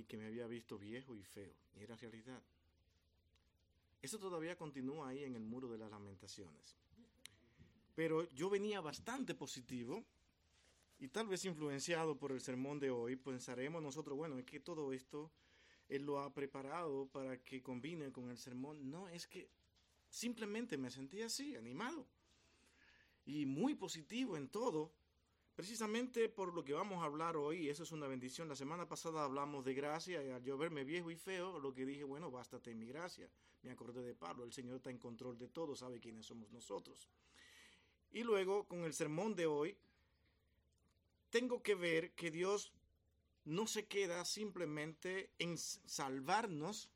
y que me había visto viejo y feo. Y era realidad. Eso todavía continúa ahí en el muro de las lamentaciones. Pero yo venía bastante positivo y tal vez influenciado por el sermón de hoy, pensaremos nosotros, bueno, es que todo esto Él lo ha preparado para que combine con el sermón. No, es que simplemente me sentí así, animado y muy positivo en todo, precisamente por lo que vamos a hablar hoy, eso es una bendición. La semana pasada hablamos de gracia y al verme viejo y feo, lo que dije, bueno, bástate mi gracia. Me acordé de Pablo, el Señor está en control de todo, sabe quiénes somos nosotros. Y luego, con el sermón de hoy, tengo que ver que Dios no se queda simplemente en salvarnos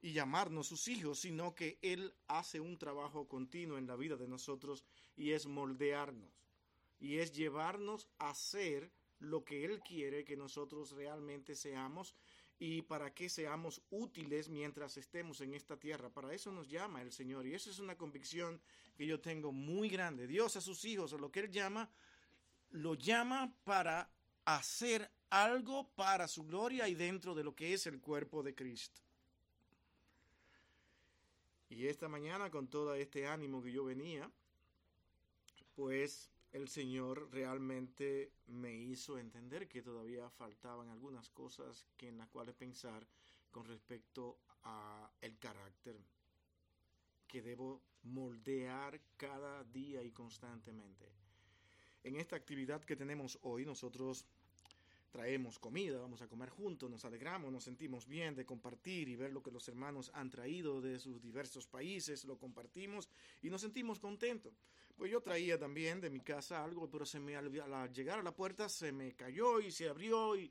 y llamarnos sus hijos, sino que Él hace un trabajo continuo en la vida de nosotros y es moldearnos y es llevarnos a ser lo que Él quiere que nosotros realmente seamos y para que seamos útiles mientras estemos en esta tierra. Para eso nos llama el Señor y esa es una convicción que yo tengo muy grande. Dios a sus hijos, a lo que Él llama, lo llama para hacer algo para su gloria y dentro de lo que es el cuerpo de Cristo. Y esta mañana, con todo este ánimo que yo venía, pues el Señor realmente me hizo entender que todavía faltaban algunas cosas que en las cuales pensar con respecto a el carácter que debo moldear cada día y constantemente. En esta actividad que tenemos hoy, nosotros traemos comida, vamos a comer juntos, nos alegramos, nos sentimos bien de compartir y ver lo que los hermanos han traído de sus diversos países, lo compartimos y nos sentimos contentos. Pues yo traía también de mi casa algo, pero se me al llegar a la puerta se me cayó y se abrió y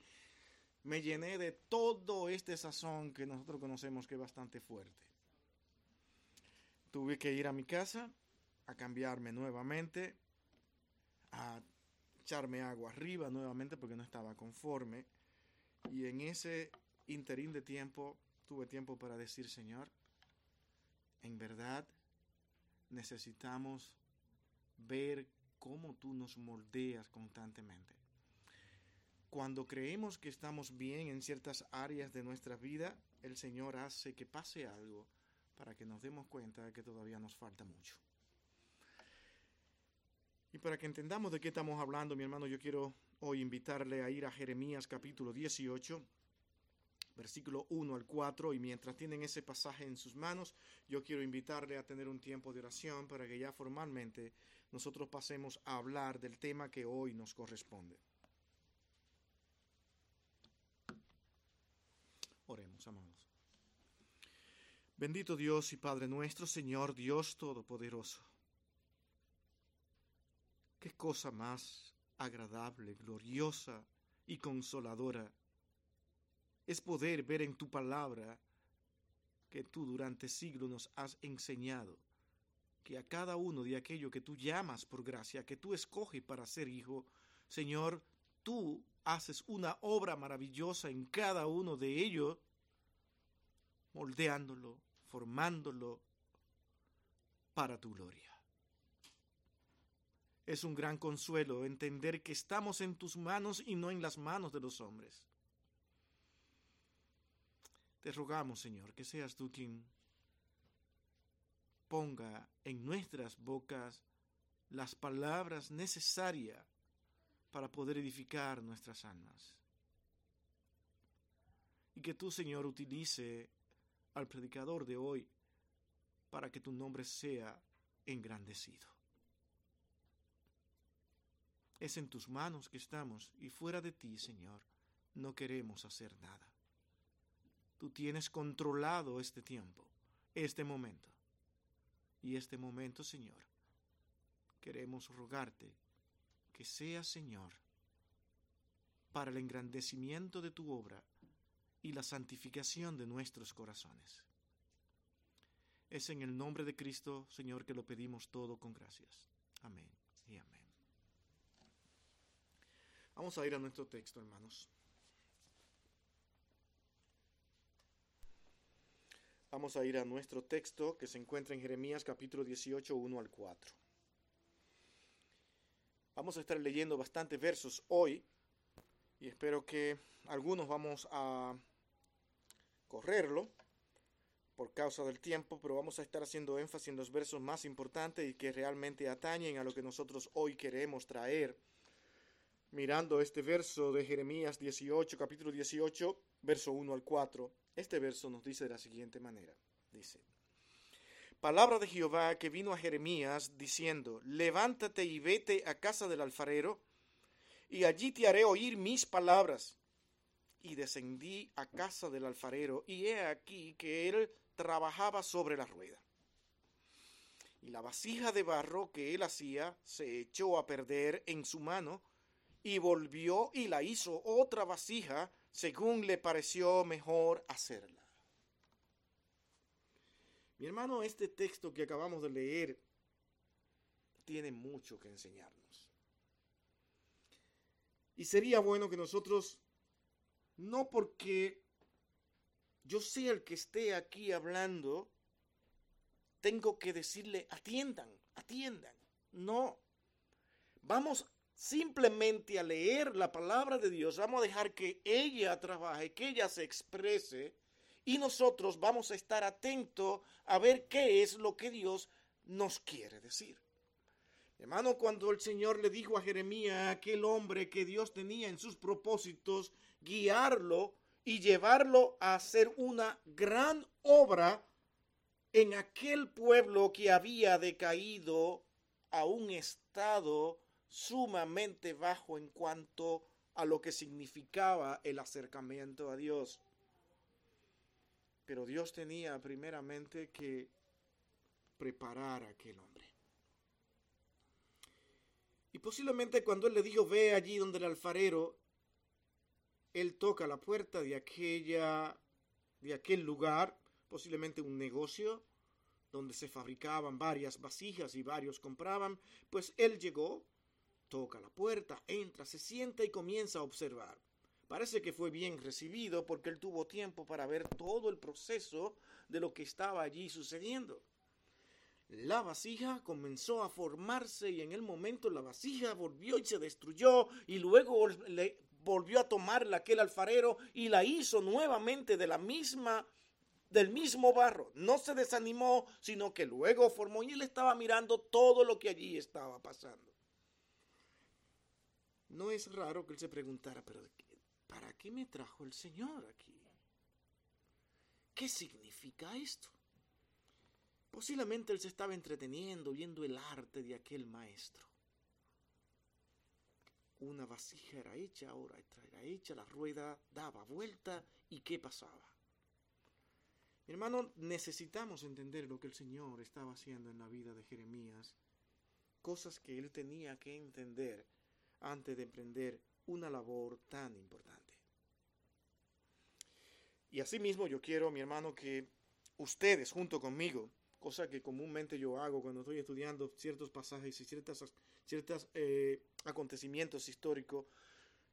me llené de todo este sazón que nosotros conocemos que es bastante fuerte. Tuve que ir a mi casa a cambiarme nuevamente, a echarme agua arriba nuevamente porque no estaba conforme. Y en ese interín de tiempo tuve tiempo para decir, Señor, en verdad necesitamos ver cómo tú nos moldeas constantemente. Cuando creemos que estamos bien en ciertas áreas de nuestra vida, el Señor hace que pase algo para que nos demos cuenta de que todavía nos falta mucho. Y para que entendamos de qué estamos hablando, mi hermano, yo quiero hoy invitarle a ir a Jeremías capítulo 18, versículo 1 al 4, y mientras tienen ese pasaje en sus manos, yo quiero invitarle a tener un tiempo de oración para que ya formalmente nosotros pasemos a hablar del tema que hoy nos corresponde. Oremos, amados. Bendito Dios y Padre nuestro, Señor Dios Todopoderoso. Qué cosa más agradable, gloriosa y consoladora es poder ver en tu palabra que tú durante siglos nos has enseñado que a cada uno de aquello que tú llamas por gracia, que tú escoges para ser hijo, Señor, tú haces una obra maravillosa en cada uno de ellos, moldeándolo, formándolo para tu gloria. Es un gran consuelo entender que estamos en tus manos y no en las manos de los hombres. Te rogamos, Señor, que seas tú quien ponga en nuestras bocas las palabras necesarias para poder edificar nuestras almas. Y que tú, Señor, utilice al predicador de hoy para que tu nombre sea engrandecido. Es en tus manos que estamos y fuera de ti, Señor, no queremos hacer nada. Tú tienes controlado este tiempo, este momento. Y este momento, Señor, queremos rogarte que sea, Señor, para el engrandecimiento de tu obra y la santificación de nuestros corazones. Es en el nombre de Cristo, Señor, que lo pedimos todo con gracias. Amén y amén. Vamos a ir a nuestro texto, hermanos. Vamos a ir a nuestro texto que se encuentra en Jeremías capítulo 18, 1 al 4. Vamos a estar leyendo bastantes versos hoy y espero que algunos vamos a correrlo por causa del tiempo, pero vamos a estar haciendo énfasis en los versos más importantes y que realmente atañen a lo que nosotros hoy queremos traer. Mirando este verso de Jeremías 18, capítulo 18, verso 1 al 4, este verso nos dice de la siguiente manera. Dice, palabra de Jehová que vino a Jeremías diciendo, levántate y vete a casa del alfarero, y allí te haré oír mis palabras. Y descendí a casa del alfarero, y he aquí que él trabajaba sobre la rueda. Y la vasija de barro que él hacía se echó a perder en su mano, y volvió y la hizo otra vasija según le pareció mejor hacerla. Mi hermano, este texto que acabamos de leer tiene mucho que enseñarnos. Y sería bueno que nosotros, no porque yo sea el que esté aquí hablando, tengo que decirle, atiendan, atiendan. No. Vamos simplemente a leer la palabra de Dios, vamos a dejar que ella trabaje, que ella se exprese y nosotros vamos a estar atentos a ver qué es lo que Dios nos quiere decir. Hermano, cuando el Señor le dijo a Jeremías, aquel hombre que Dios tenía en sus propósitos, guiarlo y llevarlo a hacer una gran obra en aquel pueblo que había decaído a un estado sumamente bajo en cuanto a lo que significaba el acercamiento a Dios. Pero Dios tenía primeramente que preparar a aquel hombre. Y posiblemente cuando él le dijo, ve allí donde el alfarero, él toca la puerta de aquella de aquel lugar, posiblemente un negocio donde se fabricaban varias vasijas y varios compraban, pues él llegó, toca la puerta, entra, se sienta y comienza a observar. Parece que fue bien recibido porque él tuvo tiempo para ver todo el proceso de lo que estaba allí sucediendo. La vasija comenzó a formarse y en el momento la vasija volvió y se destruyó y luego le volvió a tomarla aquel alfarero y la hizo nuevamente de la misma del mismo barro. No se desanimó, sino que luego formó y él estaba mirando todo lo que allí estaba pasando. No es raro que él se preguntara, pero ¿para qué me trajo el Señor aquí? ¿Qué significa esto? Posiblemente él se estaba entreteniendo viendo el arte de aquel maestro. Una vasija era hecha, ahora era hecha, la rueda daba vuelta y ¿qué pasaba? Mi hermano, necesitamos entender lo que el Señor estaba haciendo en la vida de Jeremías, cosas que él tenía que entender antes de emprender una labor tan importante. Y asimismo yo quiero, mi hermano, que ustedes junto conmigo, cosa que comúnmente yo hago cuando estoy estudiando ciertos pasajes y ciertos ciertos, eh, acontecimientos históricos,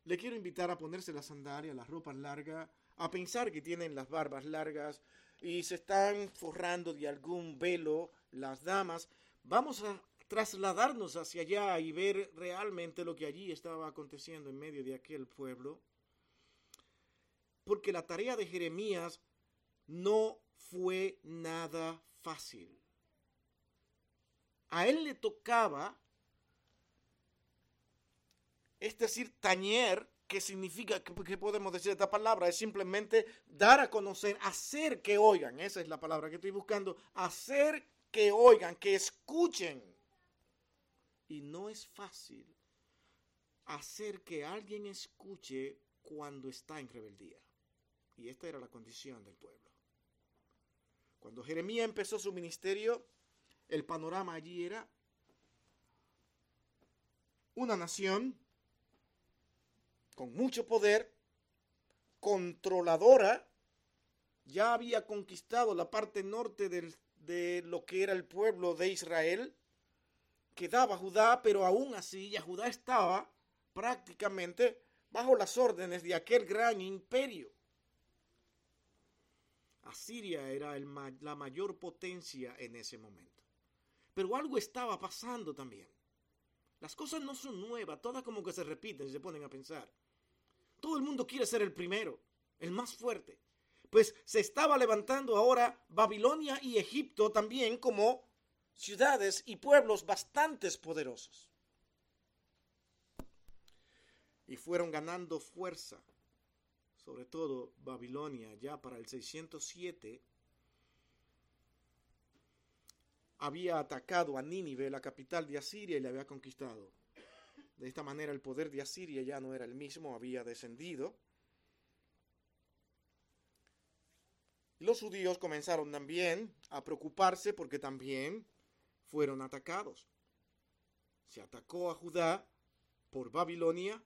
le quiero invitar a ponerse la sandalia, las ropas largas, a pensar que tienen las barbas largas y se están forrando de algún velo las damas. Vamos a trasladarnos hacia allá y ver realmente lo que allí estaba aconteciendo en medio de aquel pueblo. Porque la tarea de Jeremías no fue nada fácil. A él le tocaba, es decir, tañer, que significa, ¿qué podemos decir de esta palabra? Es simplemente dar a conocer, hacer que oigan, esa es la palabra que estoy buscando, hacer que oigan, que escuchen y no es fácil hacer que alguien escuche cuando está en rebeldía. Y esta era la condición del pueblo. Cuando Jeremías empezó su ministerio, el panorama allí era una nación con mucho poder, controladora, ya había conquistado la parte norte de lo que era el pueblo de Israel, quedaba Judá, pero aún así ya Judá estaba prácticamente bajo las órdenes de aquel gran imperio. Asiria era la mayor potencia en ese momento. Pero algo estaba pasando también. Las cosas no son nuevas, todas como que se repiten y se ponen a pensar. Todo el mundo quiere ser el primero, el más fuerte. Pues se estaba levantando ahora Babilonia y Egipto también como ciudades y pueblos bastante poderosos. Y fueron ganando fuerza, sobre todo Babilonia, ya para el 607 había atacado a Nínive, la capital de Asiria, y le había conquistado. De esta manera el poder de Asiria ya no era el mismo, había descendido. Los judíos comenzaron también a preocuparse porque también fueron atacados. Se atacó a Judá por Babilonia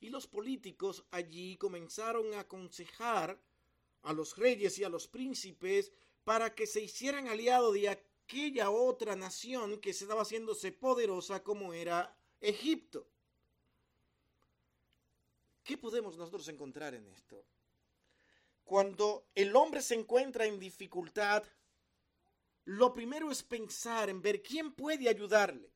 y los políticos allí comenzaron a aconsejar a los reyes y a los príncipes para que se hicieran aliados de aquella otra nación que se estaba haciéndose poderosa como era Egipto. ¿Qué podemos nosotros encontrar en esto? Cuando el hombre se encuentra en dificultad, lo primero es pensar en ver quién puede ayudarle.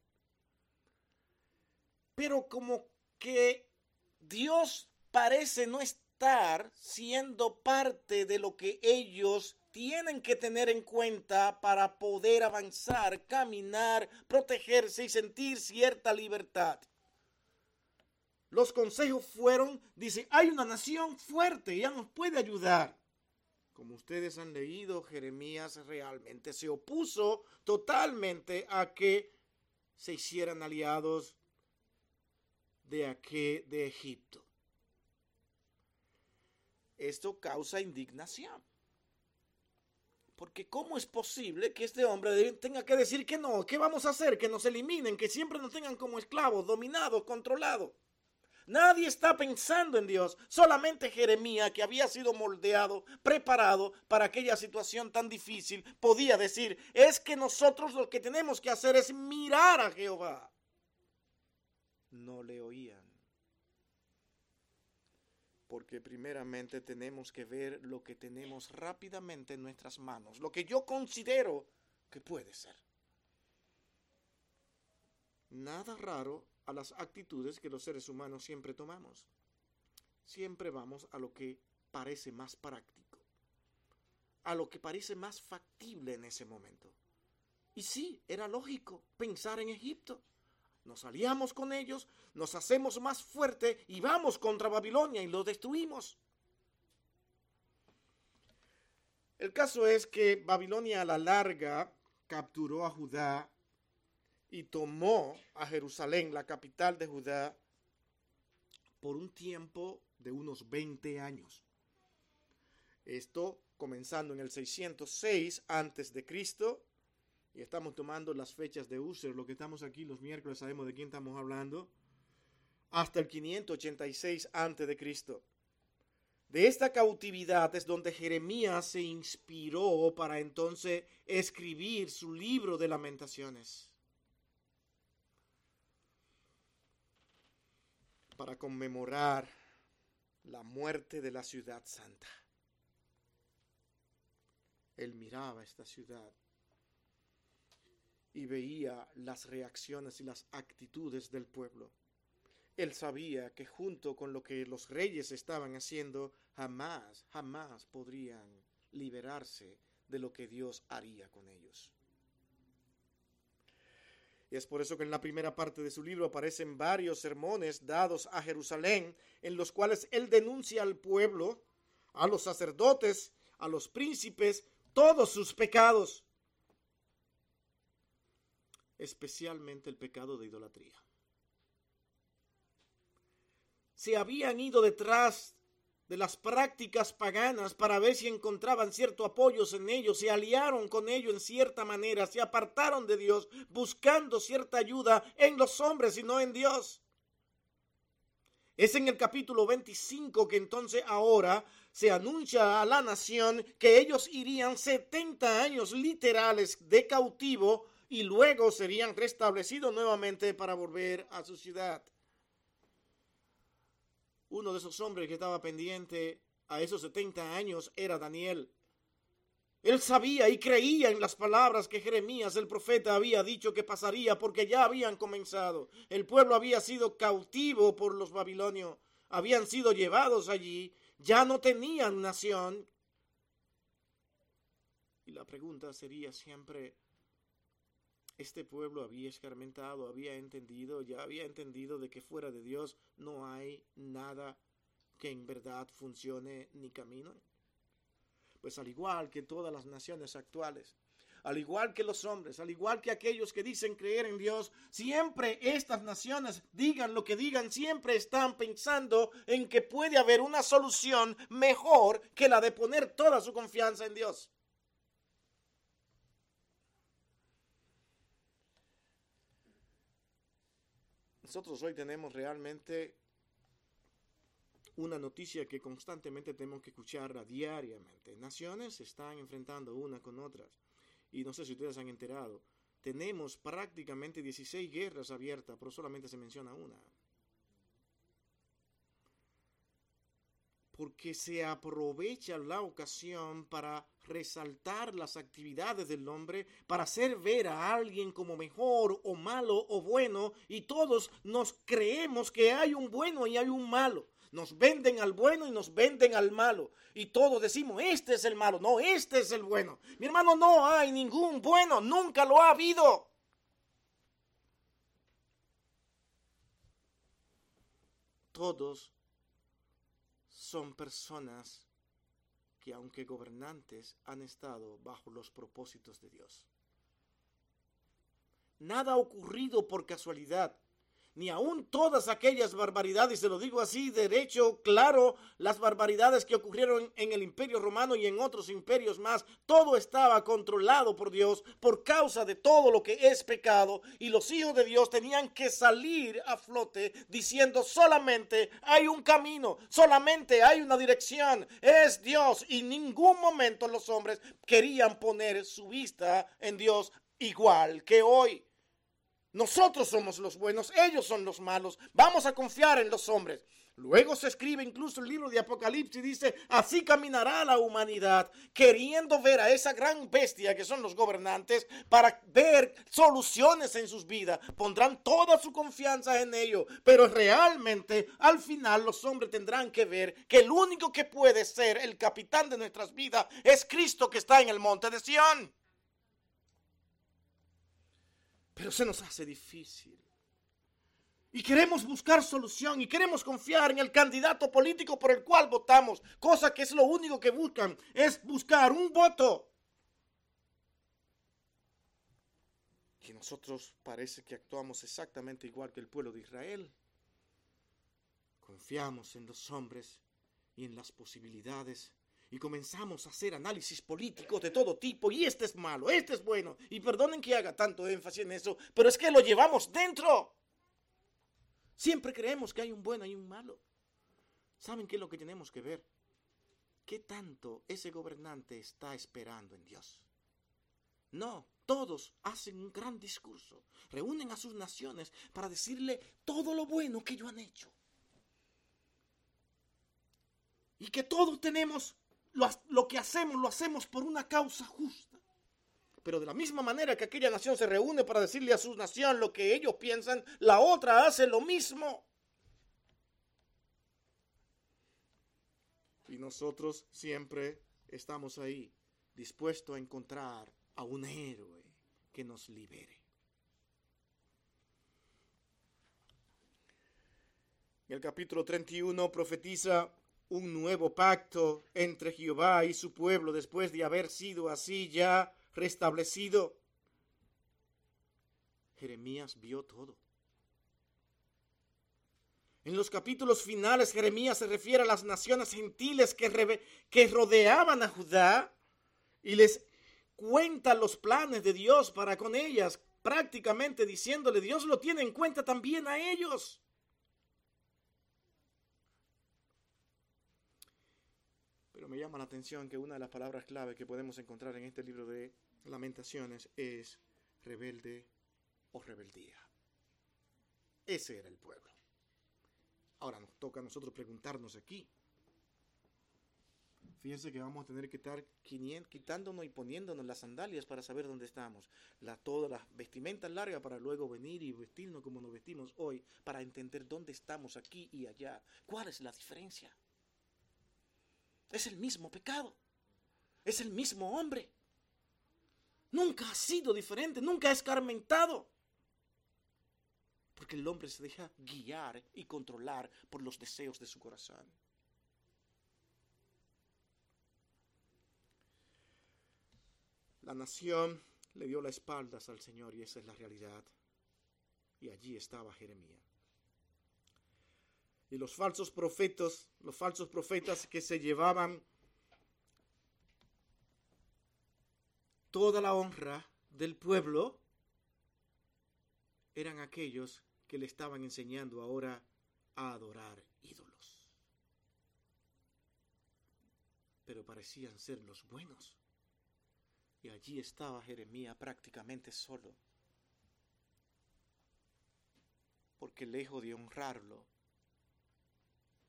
Pero como que Dios parece no estar siendo parte de lo que ellos tienen que tener en cuenta para poder avanzar, caminar, protegerse y sentir cierta libertad. Los consejos fueron, dice, hay una nación fuerte, ya nos puede ayudar. Como ustedes han leído, Jeremías realmente se opuso totalmente a que se hicieran aliados de, aquí, de Egipto. Esto causa indignación. Porque ¿cómo es posible que este hombre tenga que decir que no? ¿Qué vamos a hacer? Que nos eliminen, que siempre nos tengan como esclavos, dominados, controlados. Nadie está pensando en Dios. Solamente Jeremías, que había sido moldeado, preparado para aquella situación tan difícil, podía decir, es que nosotros lo que tenemos que hacer es mirar a Jehová. No le oían porque primeramente tenemos que ver lo que tenemos rápidamente en nuestras manos, lo que yo considero que puede ser. Nada raro a las actitudes que los seres humanos siempre tomamos. Siempre vamos a lo que parece más práctico, a lo que parece más factible en ese momento. Y sí, era lógico pensar en Egipto nos aliamos con ellos, nos hacemos más fuerte y vamos contra Babilonia y lo destruimos. El caso es que Babilonia a la larga capturó a Judá y tomó a Jerusalén, la capital de Judá, por un tiempo de unos 20 años. Esto comenzando en el 606 antes de Cristo y estamos tomando las fechas de User, lo que estamos aquí los miércoles sabemos de quién estamos hablando, hasta el 586 antes de Cristo. De esta cautividad es donde Jeremías se inspiró para entonces escribir su libro de lamentaciones. Para conmemorar la muerte de la ciudad santa. Él miraba esta ciudad y veía las reacciones y las actitudes del pueblo. Él sabía que junto con lo que los reyes estaban haciendo, jamás, jamás podrían liberarse de lo que Dios haría con ellos. Y es por eso que en la primera parte de su libro aparecen varios sermones dados a Jerusalén, en los cuales él denuncia al pueblo, a los sacerdotes, a los príncipes, todos sus pecados especialmente el pecado de idolatría. Se habían ido detrás de las prácticas paganas para ver si encontraban cierto apoyo en ellos, se aliaron con ellos en cierta manera, se apartaron de Dios buscando cierta ayuda en los hombres y no en Dios. Es en el capítulo 25 que entonces ahora se anuncia a la nación que ellos irían 70 años literales de cautivo y luego serían restablecidos nuevamente para volver a su ciudad. Uno de esos hombres que estaba pendiente a esos 70 años era Daniel. Él sabía y creía en las palabras que Jeremías el profeta había dicho que pasaría porque ya habían comenzado. El pueblo había sido cautivo por los babilonios. habían sido llevados allí, ya no tenían nación. Y la pregunta sería siempre, este pueblo había escarmentado, había entendido, ya había entendido de que fuera de Dios no hay nada que en verdad funcione ni camino. Pues al igual que todas las naciones actuales, al igual que los hombres, al igual que aquellos que dicen creer en Dios, siempre estas naciones, digan lo que digan, siempre están pensando en que puede haber una solución mejor que la de poner toda su confianza en Dios. Nosotros hoy tenemos realmente una noticia que constantemente tenemos que escuchar diariamente. Naciones se están enfrentando una con otras. Y no sé si ustedes han enterado. Tenemos prácticamente 16 guerras abiertas, pero solamente se menciona una. porque se aprovecha la ocasión para resaltar las actividades del hombre, para hacer ver a alguien como mejor o malo o bueno, y todos nos creemos que hay un bueno y hay un malo. Nos venden al bueno y nos venden al malo. Y todos decimos, este es el malo, no, este es el bueno. Mi hermano, no hay ningún bueno, nunca lo ha habido. Todos son personas que aunque gobernantes han estado bajo los propósitos de Dios. Nada ha ocurrido por casualidad ni aun todas aquellas barbaridades, se lo digo así, derecho, claro, las barbaridades que ocurrieron en el imperio romano y en otros imperios más, todo estaba controlado por Dios por causa de todo lo que es pecado y los hijos de Dios tenían que salir a flote diciendo solamente hay un camino, solamente hay una dirección, es Dios y ningún momento los hombres querían poner su vista en Dios igual que hoy. Nosotros somos los buenos, ellos son los malos. Vamos a confiar en los hombres. Luego se escribe incluso el libro de Apocalipsis y dice, así caminará la humanidad, queriendo ver a esa gran bestia que son los gobernantes para ver soluciones en sus vidas. Pondrán toda su confianza en ello, pero realmente al final los hombres tendrán que ver que el único que puede ser el capitán de nuestras vidas es Cristo que está en el monte de Sión. Pero se nos hace difícil. Y queremos buscar solución y queremos confiar en el candidato político por el cual votamos, cosa que es lo único que buscan, es buscar un voto. Y nosotros parece que actuamos exactamente igual que el pueblo de Israel. Confiamos en los hombres y en las posibilidades y comenzamos a hacer análisis políticos de todo tipo y este es malo, este es bueno. Y perdonen que haga tanto énfasis en eso, pero es que lo llevamos dentro. Siempre creemos que hay un bueno y un malo. ¿Saben qué es lo que tenemos que ver? ¿Qué tanto ese gobernante está esperando en Dios? No, todos hacen un gran discurso, reúnen a sus naciones para decirle todo lo bueno que ellos han hecho. Y que todos tenemos lo, que hacemos lo hacemos por una causa justa. Pero de la misma manera que aquella nación se reúne para decirle a su nación lo que ellos piensan, la otra hace lo mismo. Y nosotros siempre estamos ahí, dispuestos a encontrar a un héroe que nos libere. En el capítulo 31 profetiza un nuevo pacto entre Jehová y su pueblo después de haber sido así ya restablecido. Jeremías vio todo. En los capítulos finales Jeremías se refiere a las naciones gentiles que, rodeaban a Judá y les cuenta los planes de Dios para con ellas, prácticamente diciéndole, Dios lo tiene en cuenta también a ellos. Me llama la atención que una de las palabras clave que podemos encontrar en este libro de lamentaciones es rebelde o rebeldía. Ese era el pueblo. Ahora nos toca a nosotros preguntarnos aquí, Fíjense que vamos a tener que estar quitándonos y poniéndonos las sandalias para saber dónde estamos. La, toda la vestimenta larga para luego venir y vestirnos como nos vestimos hoy, para entender dónde estamos aquí y allá. ¿Cuál es la diferencia? Es el mismo pecado. Es el mismo hombre. Nunca ha sido diferente, nunca ha escarmentado. Porque el hombre se deja guiar y controlar por los deseos de su corazón. La nación le dio la espaldas al Señor y esa es la realidad. Y allí estaba Jeremías. Y los falsos profetas, los falsos profetas que se llevaban toda la honra del pueblo, eran aquellos que le estaban enseñando ahora a adorar ídolos. Pero parecían ser los buenos. Y allí estaba Jeremías prácticamente solo. Porque lejos de honrarlo,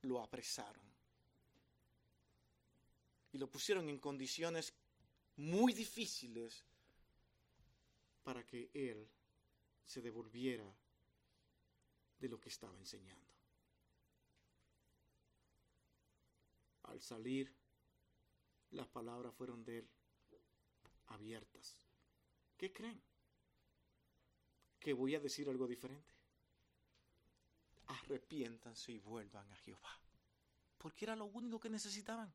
lo apresaron. Y lo pusieron en condiciones muy difíciles para que él se devolviera de lo que estaba enseñando. Al salir, las palabras fueron de él abiertas. ¿Qué creen? ¿Que voy a decir algo diferente? Arrepiéntanse y vuelvan a Jehová. Porque era lo único que necesitaban.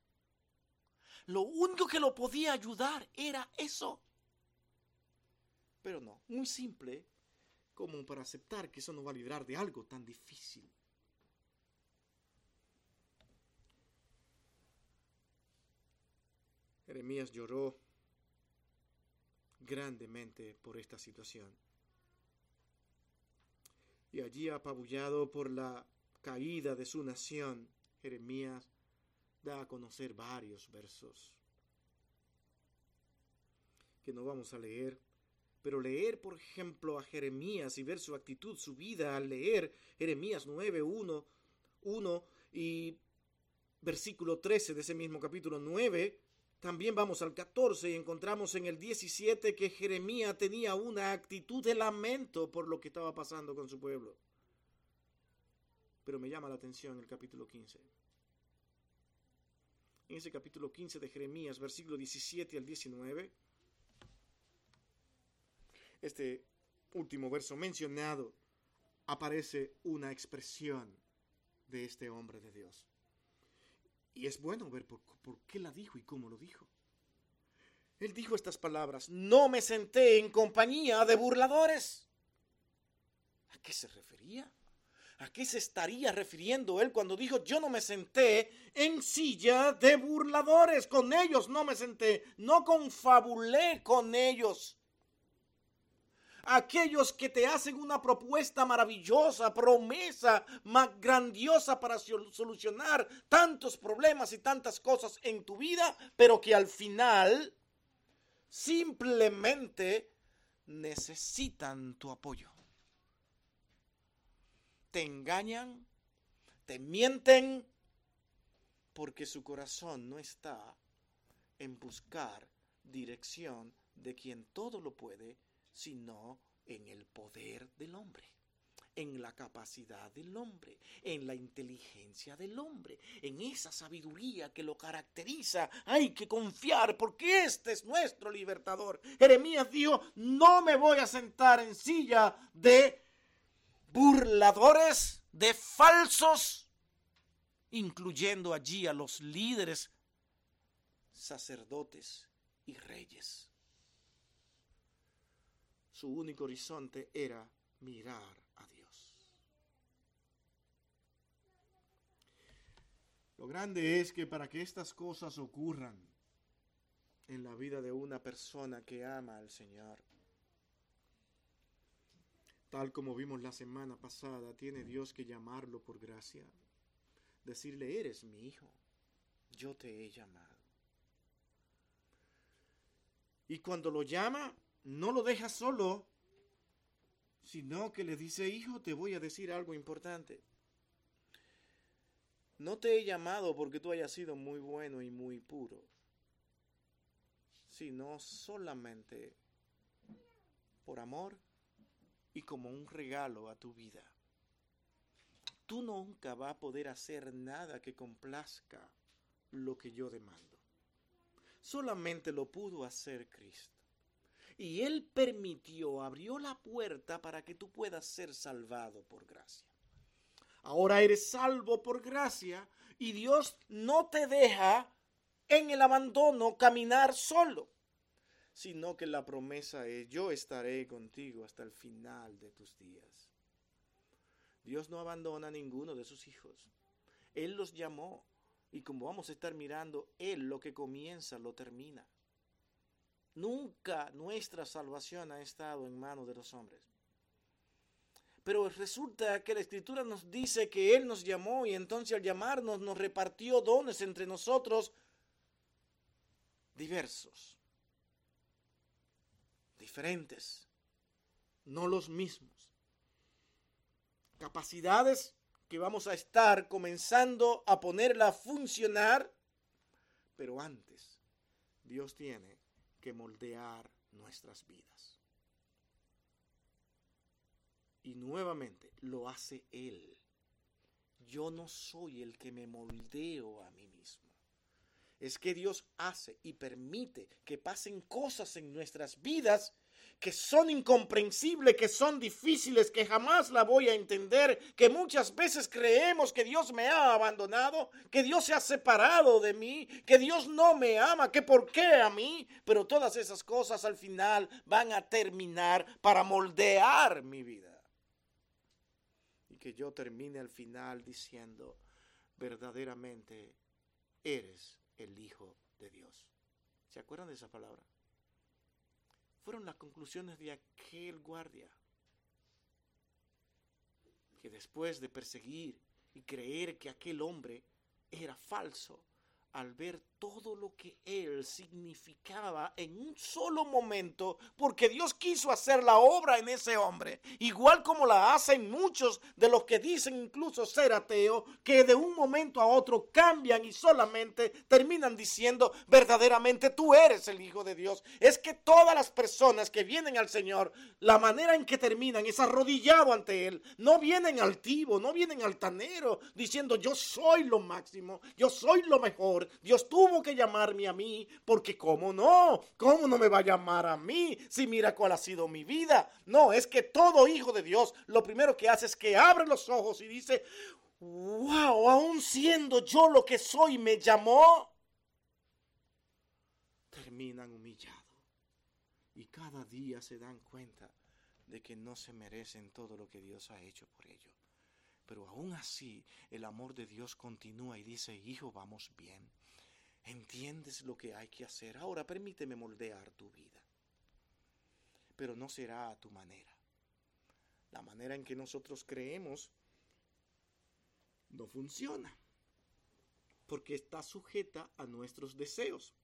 Lo único que lo podía ayudar era eso. Pero no, muy simple como para aceptar que eso no va a librar de algo tan difícil. Jeremías lloró grandemente por esta situación. Y allí apabullado por la caída de su nación, Jeremías da a conocer varios versos que no vamos a leer, pero leer, por ejemplo, a Jeremías y ver su actitud, su vida al leer Jeremías 9, 1, 1 y versículo 13 de ese mismo capítulo 9, también vamos al 14 y encontramos en el 17 que Jeremías tenía una actitud de lamento por lo que estaba pasando con su pueblo. Pero me llama la atención el capítulo 15. En ese capítulo 15 de Jeremías, versículo 17 al 19, este último verso mencionado, aparece una expresión de este hombre de Dios. Y es bueno ver por, qué la dijo y cómo lo dijo. Él dijo estas palabras, no me senté en compañía de burladores. ¿A qué se refería? ¿A qué se estaría refiriendo él cuando dijo yo no me senté en silla de burladores? Con ellos no me senté, no confabulé con ellos aquellos que te hacen una propuesta maravillosa, promesa más grandiosa para solucionar tantos problemas y tantas cosas en tu vida, pero que al final simplemente necesitan tu apoyo. Te engañan, te mienten, porque su corazón no está en buscar dirección de quien todo lo puede sino en el poder del hombre, en la capacidad del hombre, en la inteligencia del hombre, en esa sabiduría que lo caracteriza. Hay que confiar porque este es nuestro libertador. Jeremías dijo, no me voy a sentar en silla de burladores, de falsos, incluyendo allí a los líderes, sacerdotes y reyes su único horizonte era mirar a Dios. Lo grande es que para que estas cosas ocurran en la vida de una persona que ama al Señor, tal como vimos la semana pasada, tiene Dios que llamarlo por gracia, decirle, eres mi hijo, yo te he llamado. Y cuando lo llama, no lo deja solo, sino que le dice, hijo, te voy a decir algo importante. no te he llamado porque tú hayas sido muy bueno y muy puro, sino solamente por amor y como un regalo a tu vida. Tú nunca vas a poder hacer nada que complazca lo que yo demando. Solamente lo pudo hacer Cristo. Y Él permitió, abrió la puerta para que tú puedas ser salvado por gracia. Ahora eres salvo por gracia y Dios no te deja en el abandono caminar solo, sino que la promesa es yo estaré contigo hasta el final de tus días. Dios no abandona a ninguno de sus hijos. Él los llamó y como vamos a estar mirando, Él lo que comienza lo termina. Nunca nuestra salvación ha estado en manos de los hombres. Pero resulta que la escritura nos dice que Él nos llamó y entonces al llamarnos nos repartió dones entre nosotros diversos, diferentes, no los mismos. Capacidades que vamos a estar comenzando a ponerla a funcionar, pero antes Dios tiene que moldear nuestras vidas. Y nuevamente lo hace Él. Yo no soy el que me moldeo a mí mismo. Es que Dios hace y permite que pasen cosas en nuestras vidas que son incomprensibles, que son difíciles, que jamás la voy a entender, que muchas veces creemos que Dios me ha abandonado, que Dios se ha separado de mí, que Dios no me ama, que por qué a mí, pero todas esas cosas al final van a terminar para moldear mi vida que yo termine al final diciendo, verdaderamente eres el Hijo de Dios. ¿Se acuerdan de esa palabra? Fueron las conclusiones de aquel guardia que después de perseguir y creer que aquel hombre era falso, al ver todo lo que él significaba en un solo momento, porque Dios quiso hacer la obra en ese hombre, igual como la hacen muchos de los que dicen incluso ser ateo, que de un momento a otro cambian y solamente terminan diciendo verdaderamente tú eres el Hijo de Dios. Es que todas las personas que vienen al Señor, la manera en que terminan es arrodillado ante Él, no vienen altivo, no vienen altanero, diciendo yo soy lo máximo, yo soy lo mejor Dios tuvo que llamarme a mí, porque cómo no, cómo no me va a llamar a mí si mira cuál ha sido mi vida. No, es que todo hijo de Dios lo primero que hace es que abre los ojos y dice, wow, aún siendo yo lo que soy, me llamó. Terminan humillados y cada día se dan cuenta de que no se merecen todo lo que Dios ha hecho por ellos. Pero aún así el amor de Dios continúa y dice, hijo, vamos bien. Entiendes lo que hay que hacer. Ahora permíteme moldear tu vida. Pero no será a tu manera. La manera en que nosotros creemos no funciona. Porque está sujeta a nuestros deseos.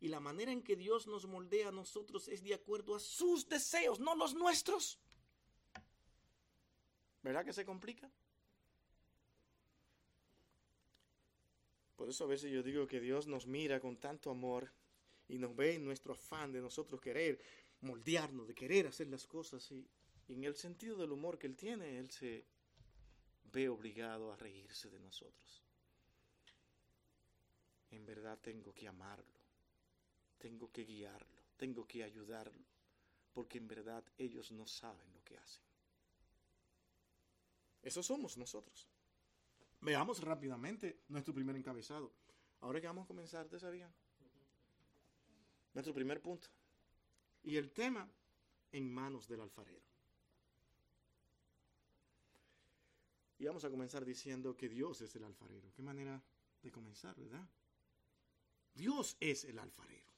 Y la manera en que Dios nos moldea a nosotros es de acuerdo a sus deseos, no los nuestros. ¿Verdad que se complica? Por eso a veces yo digo que Dios nos mira con tanto amor y nos ve en nuestro afán de nosotros querer moldearnos, de querer hacer las cosas y, y en el sentido del humor que Él tiene, Él se ve obligado a reírse de nosotros. En verdad tengo que amarlo, tengo que guiarlo, tengo que ayudarlo, porque en verdad ellos no saben lo que hacen. Eso somos nosotros. Veamos rápidamente nuestro primer encabezado. Ahora que vamos a comenzar, ¿te sabían? Nuestro primer punto. Y el tema en manos del alfarero. Y vamos a comenzar diciendo que Dios es el alfarero. Qué manera de comenzar, ¿verdad? Dios es el alfarero.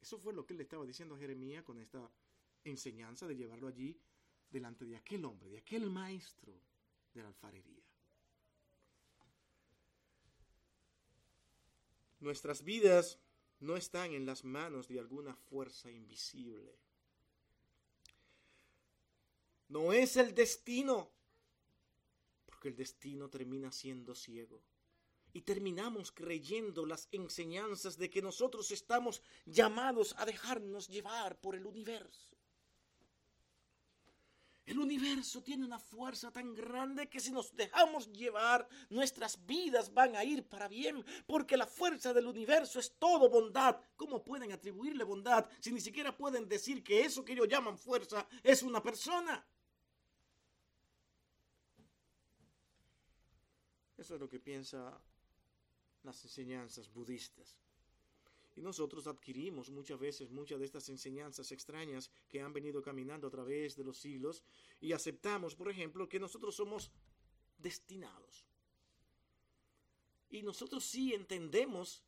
Eso fue lo que le estaba diciendo a Jeremías con esta enseñanza de llevarlo allí delante de aquel hombre, de aquel maestro de la alfarería. Nuestras vidas no están en las manos de alguna fuerza invisible. No es el destino, Porque el destino termina siendo ciego. Y terminamos creyendo las enseñanzas de que nosotros estamos llamados a dejarnos llevar por el universo. El universo tiene una fuerza tan grande que si nos dejamos llevar, nuestras vidas van a ir para bien, porque la fuerza del universo es todo bondad. ¿Cómo pueden atribuirle bondad si ni siquiera pueden decir que eso que ellos llaman fuerza es una persona? Eso es lo que piensan las enseñanzas budistas. Y nosotros adquirimos muchas veces muchas de estas enseñanzas extrañas que han venido caminando a través de los siglos y aceptamos, por ejemplo, que nosotros somos destinados. Y nosotros sí entendemos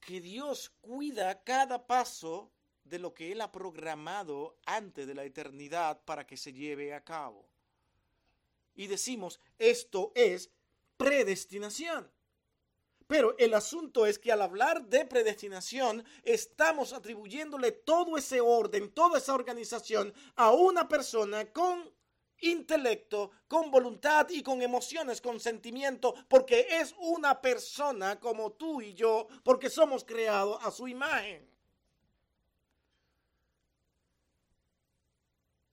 que Dios cuida cada paso de lo que Él ha programado antes de la eternidad para que se lleve a cabo. Y decimos, esto es predestinación. Pero el asunto es que al hablar de predestinación, estamos atribuyéndole todo ese orden, toda esa organización a una persona con intelecto, con voluntad y con emociones, con sentimiento, porque es una persona como tú y yo, porque somos creados a su imagen.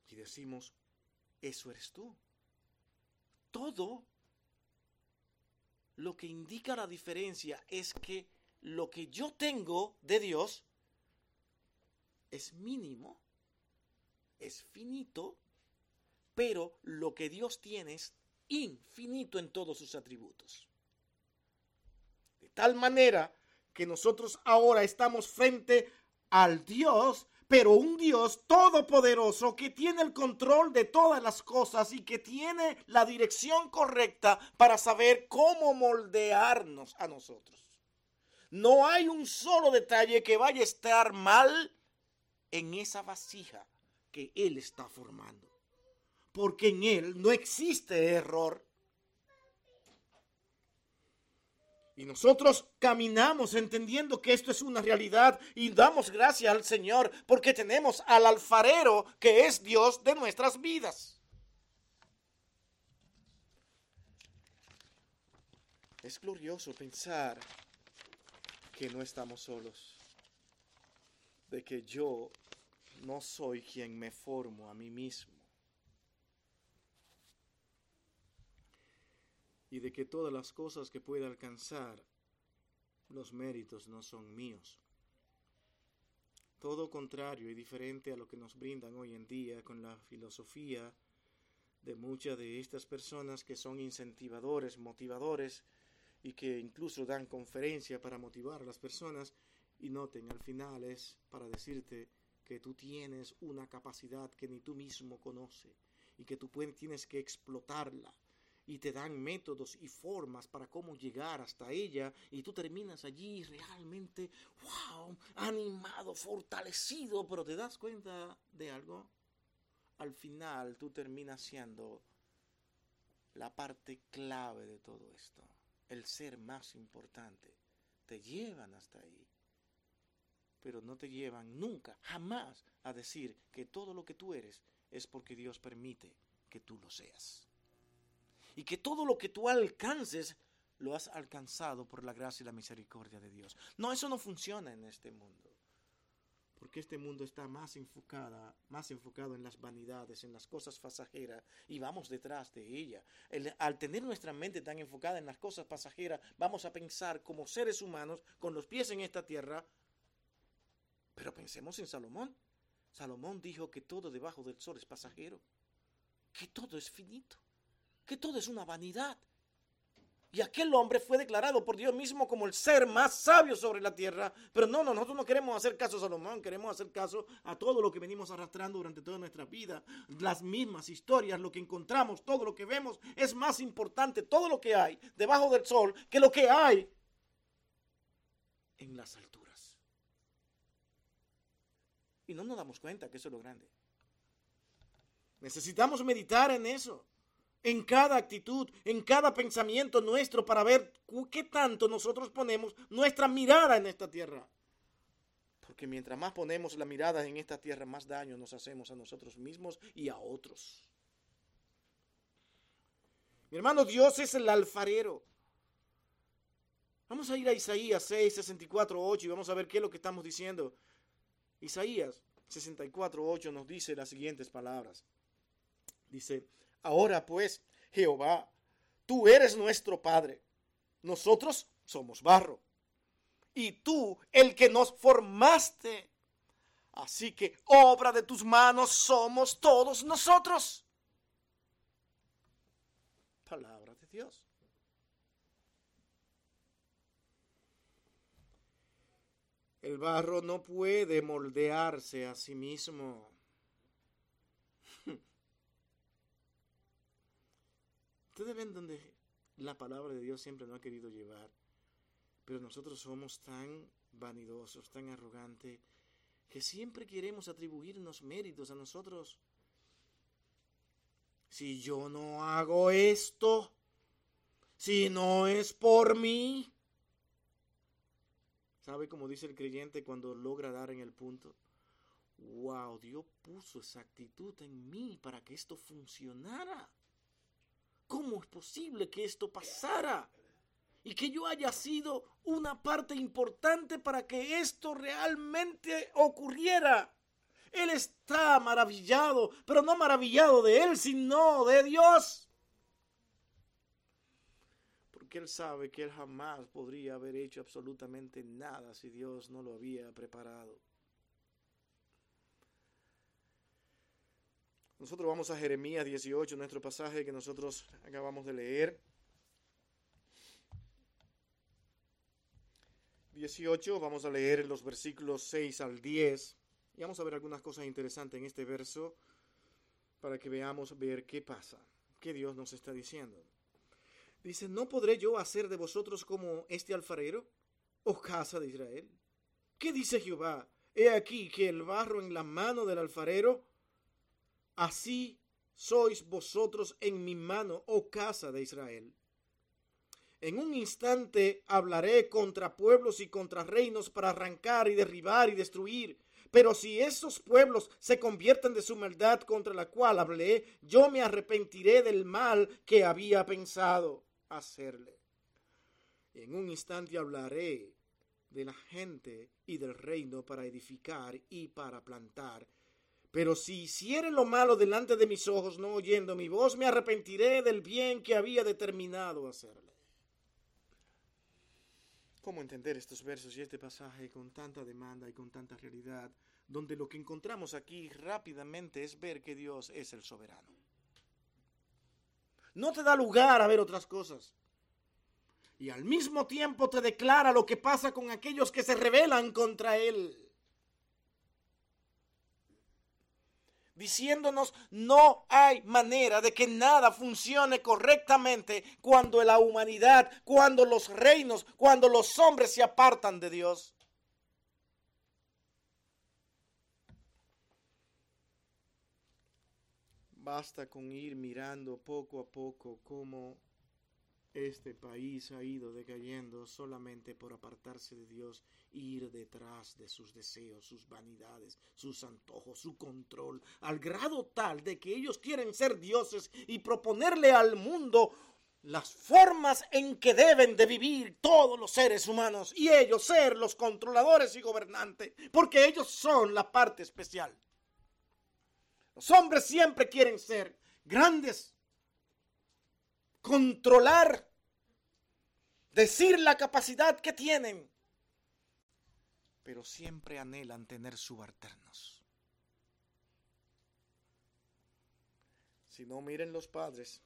Y decimos, eso eres tú. Todo lo que indica la diferencia es que lo que yo tengo de Dios es mínimo, es finito, pero lo que Dios tiene es infinito en todos sus atributos. De tal manera que nosotros ahora estamos frente al Dios pero un Dios todopoderoso que tiene el control de todas las cosas y que tiene la dirección correcta para saber cómo moldearnos a nosotros. No hay un solo detalle que vaya a estar mal en esa vasija que Él está formando. Porque en Él no existe error. Y nosotros caminamos entendiendo que esto es una realidad y damos gracias al Señor porque tenemos al alfarero que es Dios de nuestras vidas. Es glorioso pensar que no estamos solos, de que yo no soy quien me formo a mí mismo y de que todas las cosas que pueda alcanzar, los méritos no son míos. Todo contrario y diferente a lo que nos brindan hoy en día con la filosofía de muchas de estas personas que son incentivadores, motivadores y que incluso dan conferencia para motivar a las personas y noten al final es para decirte que tú tienes una capacidad que ni tú mismo conoces y que tú tienes que explotarla y te dan métodos y formas para cómo llegar hasta ella y tú terminas allí realmente, wow, animado, fortalecido, pero te das cuenta de algo. Al final tú terminas siendo la parte clave de todo esto, el ser más importante. Te llevan hasta ahí, pero no te llevan nunca, jamás a decir que todo lo que tú eres es porque Dios permite que tú lo seas y que todo lo que tú alcances lo has alcanzado por la gracia y la misericordia de Dios. No, eso no funciona en este mundo. Porque este mundo está más enfocada, más enfocado en las vanidades, en las cosas pasajeras, y vamos detrás de ella. al tener nuestra mente tan enfocada en las cosas pasajeras, vamos a pensar como seres humanos con los pies en esta tierra. Pero pensemos en Salomón. Salomón dijo que todo debajo del sol es pasajero, que todo es finito que todo es una vanidad. Y aquel hombre fue declarado por Dios mismo como el ser más sabio sobre la tierra. Pero no, no, nosotros no queremos hacer caso a Salomón, queremos hacer caso a todo lo que venimos arrastrando durante toda nuestra vida. Las mismas historias, lo que encontramos, todo lo que vemos, es más importante todo lo que hay debajo del sol que lo que hay en las alturas. Y no nos damos cuenta que eso es lo grande. Necesitamos meditar en eso en cada actitud, en cada pensamiento nuestro para ver qué tanto nosotros ponemos nuestra mirada en esta tierra. Porque mientras más ponemos la mirada en esta tierra, más daño nos hacemos a nosotros mismos y a otros. Mi hermano, Dios es el alfarero. Vamos a ir a Isaías 6, 64, 8 y vamos a ver qué es lo que estamos diciendo. Isaías 64, 8 nos dice las siguientes palabras. Dice, ahora pues, Jehová, tú eres nuestro Padre, nosotros somos barro, y tú el que nos formaste. Así que obra de tus manos somos todos nosotros. Palabra de Dios. El barro no puede moldearse a sí mismo. Ustedes ven donde la palabra de Dios siempre nos ha querido llevar. Pero nosotros somos tan vanidosos, tan arrogantes, que siempre queremos atribuirnos méritos a nosotros. Si yo no hago esto, si no es por mí, ¿Sabe cómo dice el creyente cuando logra dar en el punto? Wow, Dios puso esa actitud en mí para que esto funcionara. ¿Cómo es posible que esto pasara? Y que yo haya sido una parte importante para que esto realmente ocurriera. Él está maravillado, pero no maravillado de Él, sino de Dios que él sabe que él jamás podría haber hecho absolutamente nada si Dios no lo había preparado. Nosotros vamos a Jeremías 18, nuestro pasaje que nosotros acabamos de leer. 18, vamos a leer los versículos 6 al 10 y vamos a ver algunas cosas interesantes en este verso para que veamos ver qué pasa, qué Dios nos está diciendo. Dice, ¿no podré yo hacer de vosotros como este alfarero, oh casa de Israel? ¿Qué dice Jehová? He aquí que el barro en la mano del alfarero, así sois vosotros en mi mano, oh casa de Israel. En un instante hablaré contra pueblos y contra reinos para arrancar y derribar y destruir. Pero si esos pueblos se convierten de su maldad contra la cual hablé, yo me arrepentiré del mal que había pensado hacerle. En un instante hablaré de la gente y del reino para edificar y para plantar. Pero si hiciere lo malo delante de mis ojos, no oyendo mi voz, me arrepentiré del bien que había determinado hacerle. ¿Cómo entender estos versos y este pasaje con tanta demanda y con tanta realidad, donde lo que encontramos aquí rápidamente es ver que Dios es el soberano? no te da lugar a ver otras cosas. Y al mismo tiempo te declara lo que pasa con aquellos que se rebelan contra Él. Diciéndonos, no hay manera de que nada funcione correctamente cuando la humanidad, cuando los reinos, cuando los hombres se apartan de Dios. Basta con ir mirando poco a poco cómo este país ha ido decayendo solamente por apartarse de Dios, ir detrás de sus deseos, sus vanidades, sus antojos, su control, al grado tal de que ellos quieren ser dioses y proponerle al mundo las formas en que deben de vivir todos los seres humanos y ellos ser los controladores y gobernantes, porque ellos son la parte especial. Los hombres siempre quieren ser grandes, controlar, decir la capacidad que tienen, pero siempre anhelan tener subalternos. Si no, miren los padres.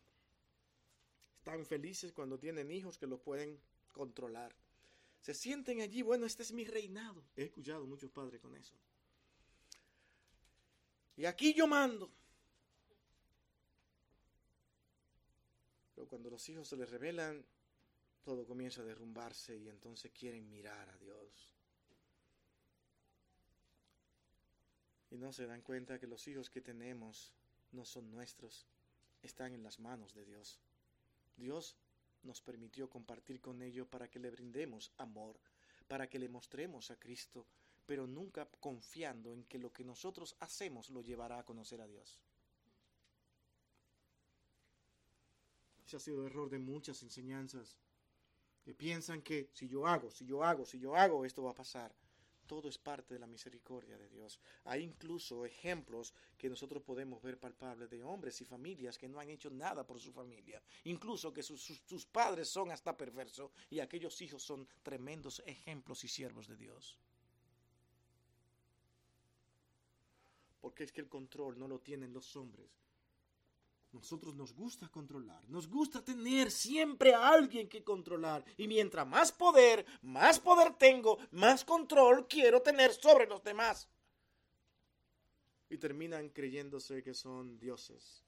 Están felices cuando tienen hijos que los pueden controlar. Se sienten allí, bueno, este es mi reinado. He escuchado muchos padres con eso. Y aquí yo mando. Cuando los hijos se les revelan, todo comienza a derrumbarse y entonces quieren mirar a Dios. Y no se dan cuenta que los hijos que tenemos no son nuestros, están en las manos de Dios. Dios nos permitió compartir con ellos para que le brindemos amor, para que le mostremos a Cristo, pero nunca confiando en que lo que nosotros hacemos lo llevará a conocer a Dios. Ese ha sido el error de muchas enseñanzas que piensan que si yo hago, si yo hago, si yo hago, esto va a pasar. Todo es parte de la misericordia de Dios. Hay incluso ejemplos que nosotros podemos ver palpables de hombres y familias que no han hecho nada por su familia. Incluso que sus, sus padres son hasta perversos y aquellos hijos son tremendos ejemplos y siervos de Dios. Porque es que el control no lo tienen los hombres, nosotros nos gusta controlar, nos gusta tener siempre a alguien que controlar. Y mientras más poder, más poder tengo, más control quiero tener sobre los demás. Y terminan creyéndose que son dioses.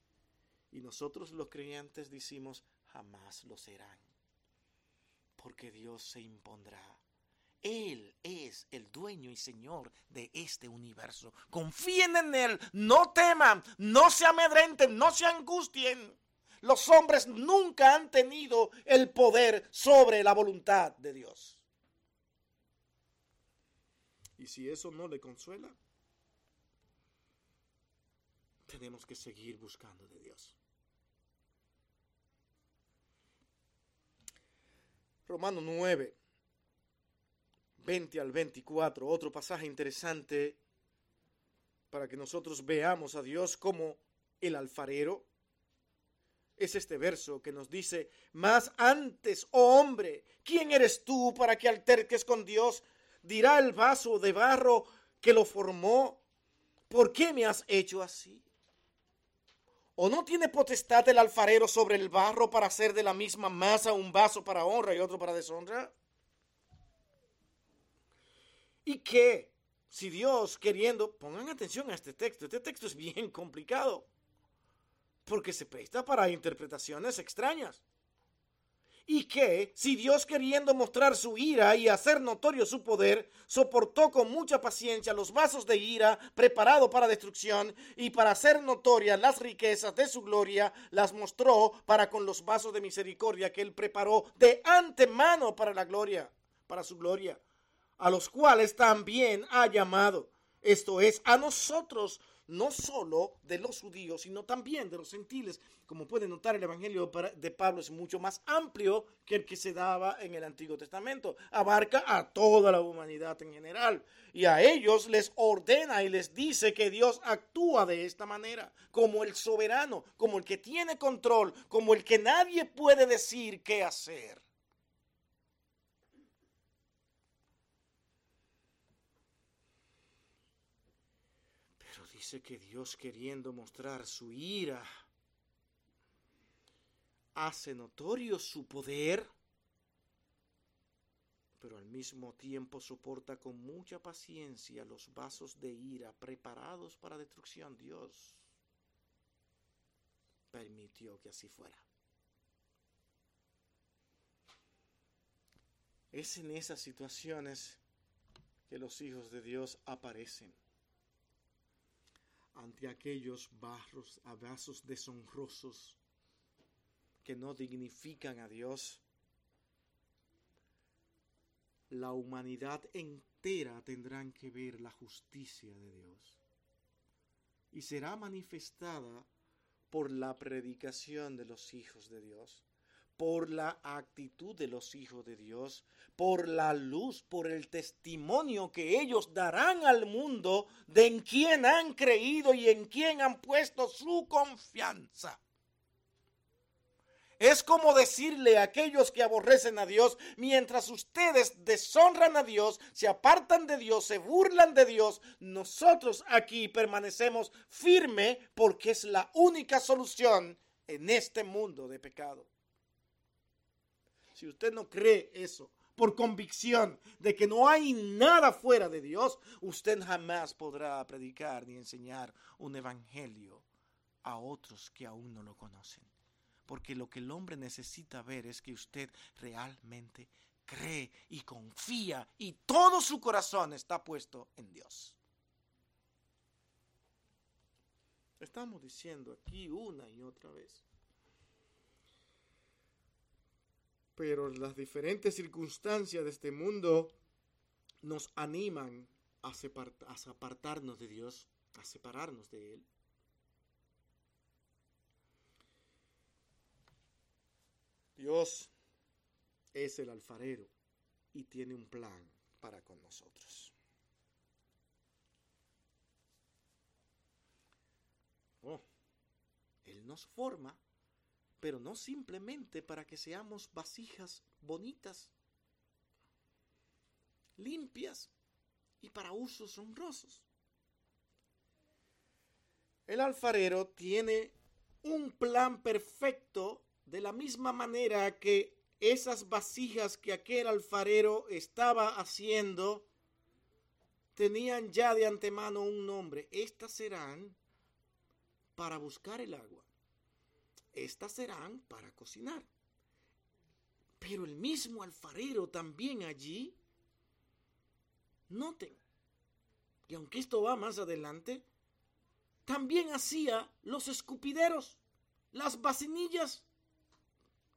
Y nosotros los creyentes decimos, jamás lo serán. Porque Dios se impondrá él es el dueño y señor de este universo. Confíen en Él, no teman, no se amedrenten, no se angustien. Los hombres nunca han tenido el poder sobre la voluntad de Dios. Y si eso no le consuela, tenemos que seguir buscando de Dios. Romano 9 20 al 24, otro pasaje interesante para que nosotros veamos a Dios como el alfarero. Es este verso que nos dice, más antes, oh hombre, ¿quién eres tú para que alterques con Dios? Dirá el vaso de barro que lo formó, ¿por qué me has hecho así? ¿O no tiene potestad el alfarero sobre el barro para hacer de la misma masa un vaso para honra y otro para deshonra? Y que si Dios queriendo, pongan atención a este texto, este texto es bien complicado, porque se presta para interpretaciones extrañas. Y que si Dios queriendo mostrar su ira y hacer notorio su poder, soportó con mucha paciencia los vasos de ira preparado para destrucción y para hacer notorias las riquezas de su gloria, las mostró para con los vasos de misericordia que él preparó de antemano para la gloria, para su gloria a los cuales también ha llamado. Esto es, a nosotros, no solo de los judíos, sino también de los gentiles. Como pueden notar, el Evangelio de Pablo es mucho más amplio que el que se daba en el Antiguo Testamento. Abarca a toda la humanidad en general. Y a ellos les ordena y les dice que Dios actúa de esta manera, como el soberano, como el que tiene control, como el que nadie puede decir qué hacer. Dice que Dios queriendo mostrar su ira, hace notorio su poder, pero al mismo tiempo soporta con mucha paciencia los vasos de ira preparados para destrucción. Dios permitió que así fuera. Es en esas situaciones que los hijos de Dios aparecen ante aquellos barros, abrazos deshonrosos que no dignifican a Dios, la humanidad entera tendrán que ver la justicia de Dios. Y será manifestada por la predicación de los hijos de Dios por la actitud de los hijos de Dios, por la luz, por el testimonio que ellos darán al mundo de en quién han creído y en quién han puesto su confianza. Es como decirle a aquellos que aborrecen a Dios, mientras ustedes deshonran a Dios, se apartan de Dios, se burlan de Dios, nosotros aquí permanecemos firme porque es la única solución en este mundo de pecado. Si usted no cree eso por convicción de que no hay nada fuera de Dios, usted jamás podrá predicar ni enseñar un evangelio a otros que aún no lo conocen. Porque lo que el hombre necesita ver es que usted realmente cree y confía y todo su corazón está puesto en Dios. Estamos diciendo aquí una y otra vez. Pero las diferentes circunstancias de este mundo nos animan a, apartarnos de Dios, a separarnos de Él. Dios es el alfarero y tiene un plan para con nosotros. Oh, Él nos forma, pero no simplemente para que seamos vasijas bonitas, limpias y para usos honrosos. El alfarero tiene un plan perfecto de la misma manera que esas vasijas que aquel alfarero estaba haciendo tenían ya de antemano un nombre. Estas serán para buscar el agua. Estas serán para cocinar. Pero el mismo alfarero también allí, noten, y aunque esto va más adelante, también hacía los escupideros, las vacinillas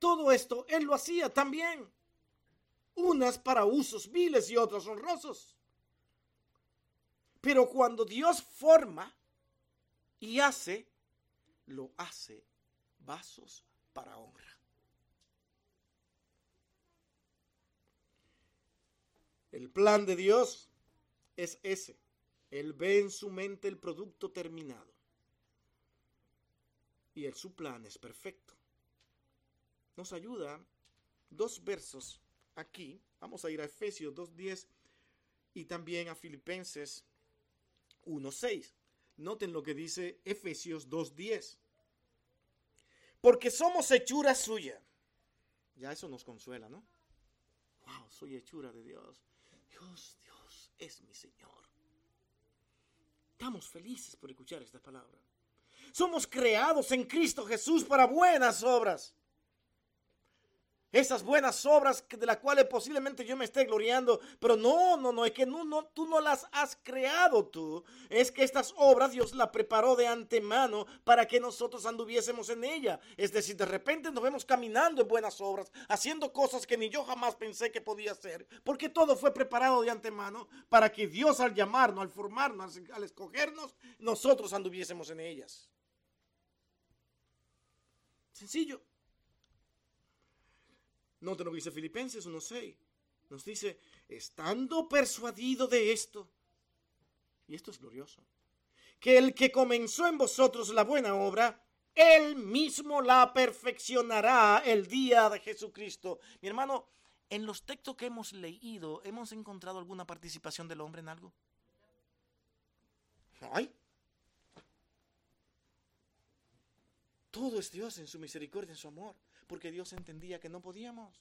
todo esto él lo hacía también. Unas para usos viles y otras honrosos. Pero cuando Dios forma y hace, lo hace vasos para honra. El plan de Dios es ese. Él ve en su mente el producto terminado. Y el, su plan es perfecto nos ayuda dos versos aquí. Vamos a ir a Efesios 2.10 y también a Filipenses 1.6. Noten lo que dice Efesios 2.10. Porque somos hechura suya. Ya eso nos consuela, ¿no? Wow, soy hechura de Dios. Dios, Dios es mi Señor. Estamos felices por escuchar esta palabra. Somos creados en Cristo Jesús para buenas obras esas buenas obras de las cuales posiblemente yo me esté gloriando, pero no, no, no, es que tú no las has creado tú, es que estas obras Dios las preparó de antemano para que nosotros anduviésemos en ella. Es decir, de repente nos vemos caminando en buenas obras, haciendo cosas que ni yo jamás pensé que podía hacer, porque todo fue preparado de antemano para que Dios al llamarnos, al formarnos, al escogernos, nosotros anduviésemos en ellas. Sencillo. Noten lo que dice Filipenses 1.6. Nos dice, estando persuadido de esto, y esto es glorioso, que el que comenzó en vosotros la buena obra, él mismo la perfeccionará el día de Jesucristo. Mi hermano, en los textos que hemos leído, ¿hemos encontrado alguna participación del hombre en algo? ¿Ay? Todo es Dios en su misericordia, en su amor porque Dios entendía que no podíamos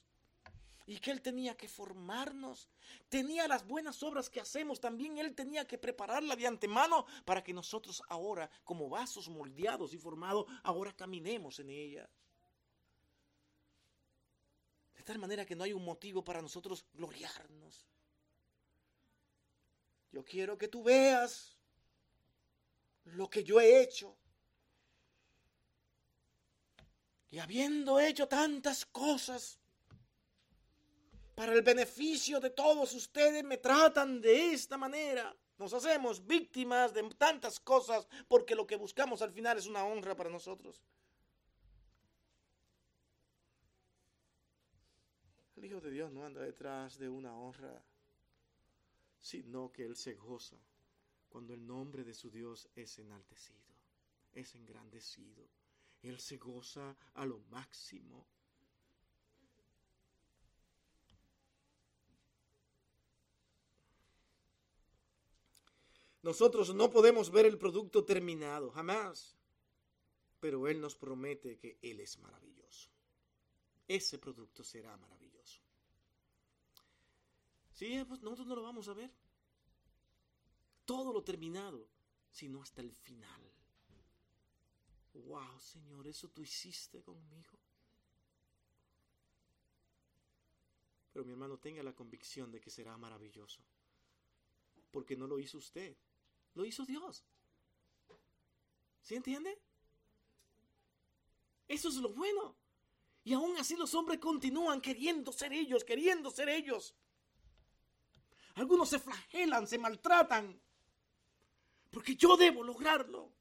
y que Él tenía que formarnos. Tenía las buenas obras que hacemos, también Él tenía que prepararla de antemano para que nosotros ahora, como vasos moldeados y formados, ahora caminemos en ella. De tal manera que no hay un motivo para nosotros gloriarnos. Yo quiero que tú veas lo que yo he hecho. Y habiendo hecho tantas cosas para el beneficio de todos ustedes, me tratan de esta manera. Nos hacemos víctimas de tantas cosas porque lo que buscamos al final es una honra para nosotros. El Hijo de Dios no anda detrás de una honra, sino que Él se goza cuando el nombre de su Dios es enaltecido, es engrandecido. Él se goza a lo máximo. Nosotros no podemos ver el producto terminado, jamás. Pero Él nos promete que Él es maravilloso. Ese producto será maravilloso. Sí, pues nosotros no lo vamos a ver. Todo lo terminado, sino hasta el final wow, Señor, eso tú hiciste conmigo. Pero mi hermano, tenga la convicción de que será maravilloso. Porque no lo hizo usted, lo hizo Dios. ¿Sí entiende? Eso es lo bueno. Y aún así los hombres continúan queriendo ser ellos, queriendo ser ellos. Algunos se flagelan, se maltratan. Porque yo debo lograrlo.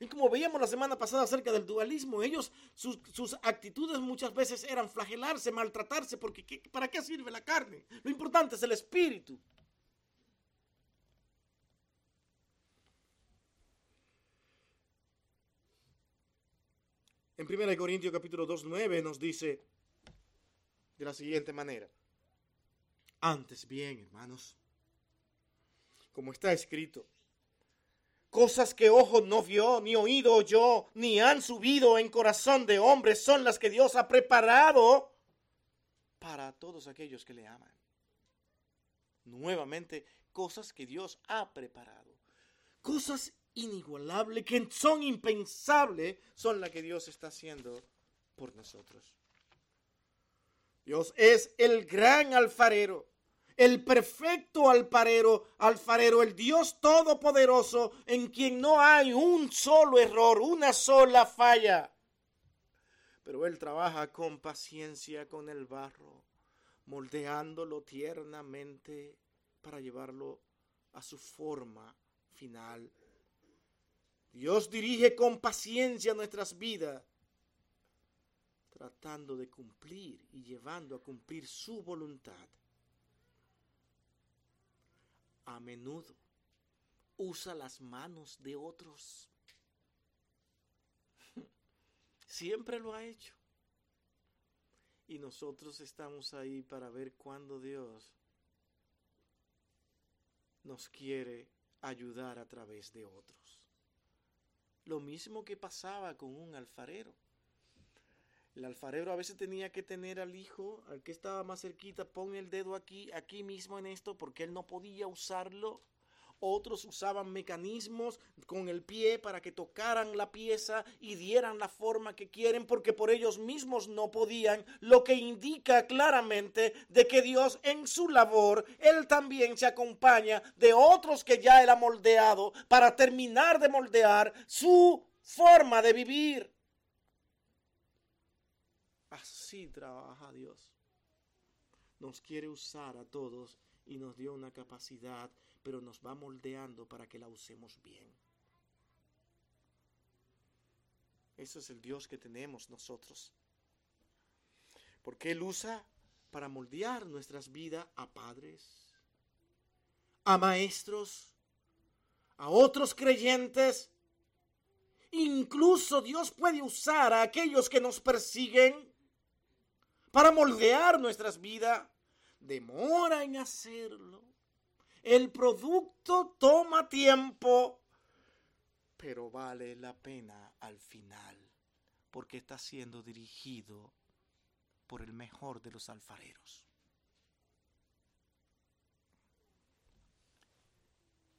Y como veíamos la semana pasada acerca del dualismo, ellos, sus, actitudes muchas veces eran flagelarse, maltratarse, porque ¿qué, ¿para qué sirve la carne? Lo importante es el espíritu. En 1 Corintios capítulo 2, 9 nos dice de la siguiente manera. Antes bien, hermanos, como está escrito, cosas que ojo no vio, ni oído oyó, ni han subido en corazón de hombre, son las que Dios ha preparado para todos aquellos que le aman. Nuevamente, cosas que Dios ha preparado. Cosas inigualables, que son impensables, son las que Dios está haciendo por nosotros. Dios es el gran alfarero, el perfecto alfarero, alfarero, el Dios todopoderoso en quien no hay un solo error, una sola falla. Pero Él trabaja con paciencia con el barro, moldeándolo tiernamente para llevarlo a su forma final Dios dirige con paciencia nuestras vidas, tratando de cumplir y llevando a cumplir su voluntad. A menudo usa las manos de otros. Siempre lo ha hecho. Y nosotros estamos ahí para ver cuándo Dios nos quiere ayudar a través de otros. Lo mismo que pasaba con un alfarero. El alfarero a veces tenía que tener al hijo, al que estaba más cerquita, pon el dedo aquí, aquí mismo en esto, porque él no podía usarlo otros usaban mecanismos con el pie para que tocaran la pieza y dieran la forma que quieren porque por ellos mismos no podían, lo que indica claramente de que Dios en su labor, Él también se acompaña de otros que ya Él ha moldeado para terminar de moldear su forma de vivir. Así trabaja Dios. Nos quiere usar a todos y nos dio una capacidad pero nos va moldeando para que la usemos bien. Ese es el Dios que tenemos nosotros. Porque Él usa para moldear nuestras vidas a padres, a maestros, a otros creyentes. Incluso Dios puede usar a aquellos que nos persiguen para moldear nuestras vidas. Demora en hacerlo. El producto toma tiempo, pero vale la pena al final, porque está siendo dirigido por el mejor de los alfareros.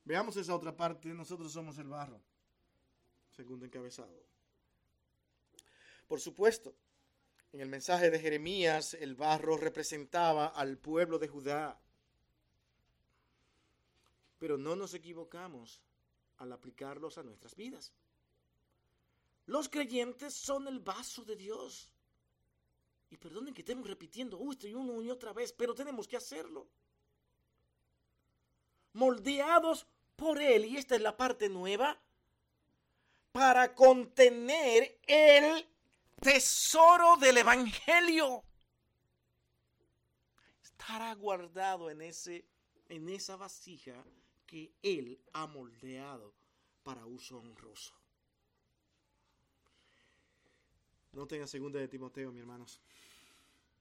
Veamos esa otra parte, nosotros somos el barro, segundo encabezado. Por supuesto, en el mensaje de Jeremías, el barro representaba al pueblo de Judá pero no nos equivocamos al aplicarlos a nuestras vidas. Los creyentes son el vaso de Dios. Y perdonen que estemos repitiendo esto y uno y otra vez, pero tenemos que hacerlo. Moldeados por Él, y esta es la parte nueva, para contener el tesoro del Evangelio. Estará guardado en, ese, en esa vasija que Él ha moldeado para uso honroso. Noten a segunda de Timoteo, mis hermanos.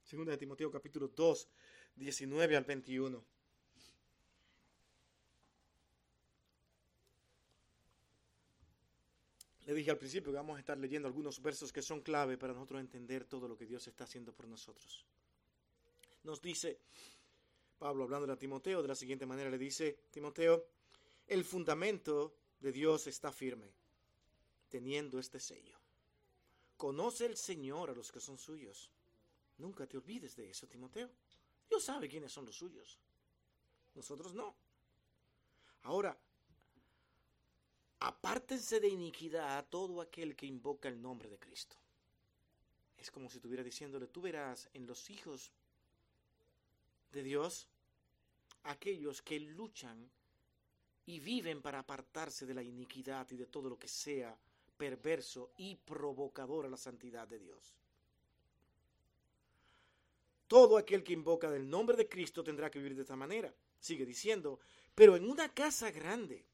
Segunda de Timoteo capítulo 2, 19 al 21. Le dije al principio que vamos a estar leyendo algunos versos que son clave para nosotros entender todo lo que Dios está haciendo por nosotros. Nos dice, Pablo hablando a Timoteo de la siguiente manera le dice, Timoteo, el fundamento de Dios está firme, teniendo este sello. Conoce el Señor a los que son suyos. Nunca te olvides de eso, Timoteo. Dios sabe quiénes son los suyos. Nosotros no. Ahora, apártense de iniquidad a todo aquel que invoca el nombre de Cristo. Es como si estuviera diciéndole, tú verás en los hijos de Dios aquellos que luchan y viven para apartarse de la iniquidad y de todo lo que sea perverso y provocador a la santidad de Dios. Todo aquel que invoca del nombre de Cristo tendrá que vivir de esta manera. Sigue diciendo, pero en una casa grande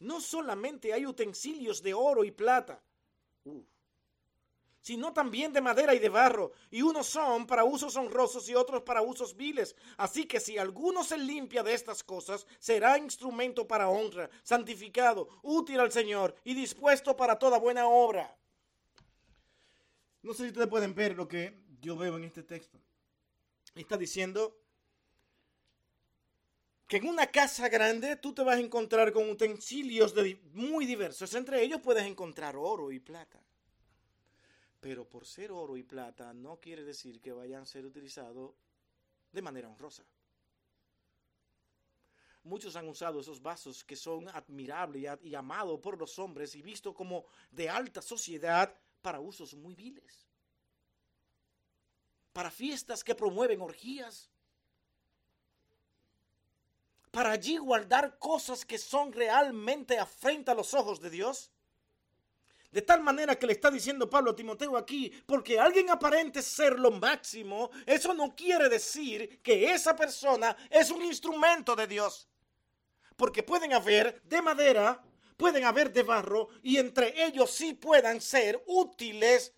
no solamente hay utensilios de oro y plata, sino también de madera y de barro, y unos son para usos honrosos y otros para usos viles. Así que si alguno se limpia de estas cosas, será instrumento para honra, santificado, útil al Señor y dispuesto para toda buena obra. No sé si ustedes pueden ver lo que yo veo en este texto. Está diciendo que en una casa grande tú te vas a encontrar con utensilios muy diversos. Entre ellos puedes encontrar oro y plata. Pero por ser oro y plata no quiere decir que vayan a ser utilizados de manera honrosa. Muchos han usado esos vasos que son admirables y amados por los hombres y vistos como de alta sociedad para usos muy viles. Para fiestas que promueven orgías para allí guardar cosas que son realmente afrenta a los ojos de Dios? De tal manera que le está diciendo Pablo a Timoteo aquí, porque alguien aparente ser lo máximo, eso no quiere decir que esa persona es un instrumento de Dios. Porque pueden haber de madera, pueden haber de barro, y entre ellos sí puedan ser útiles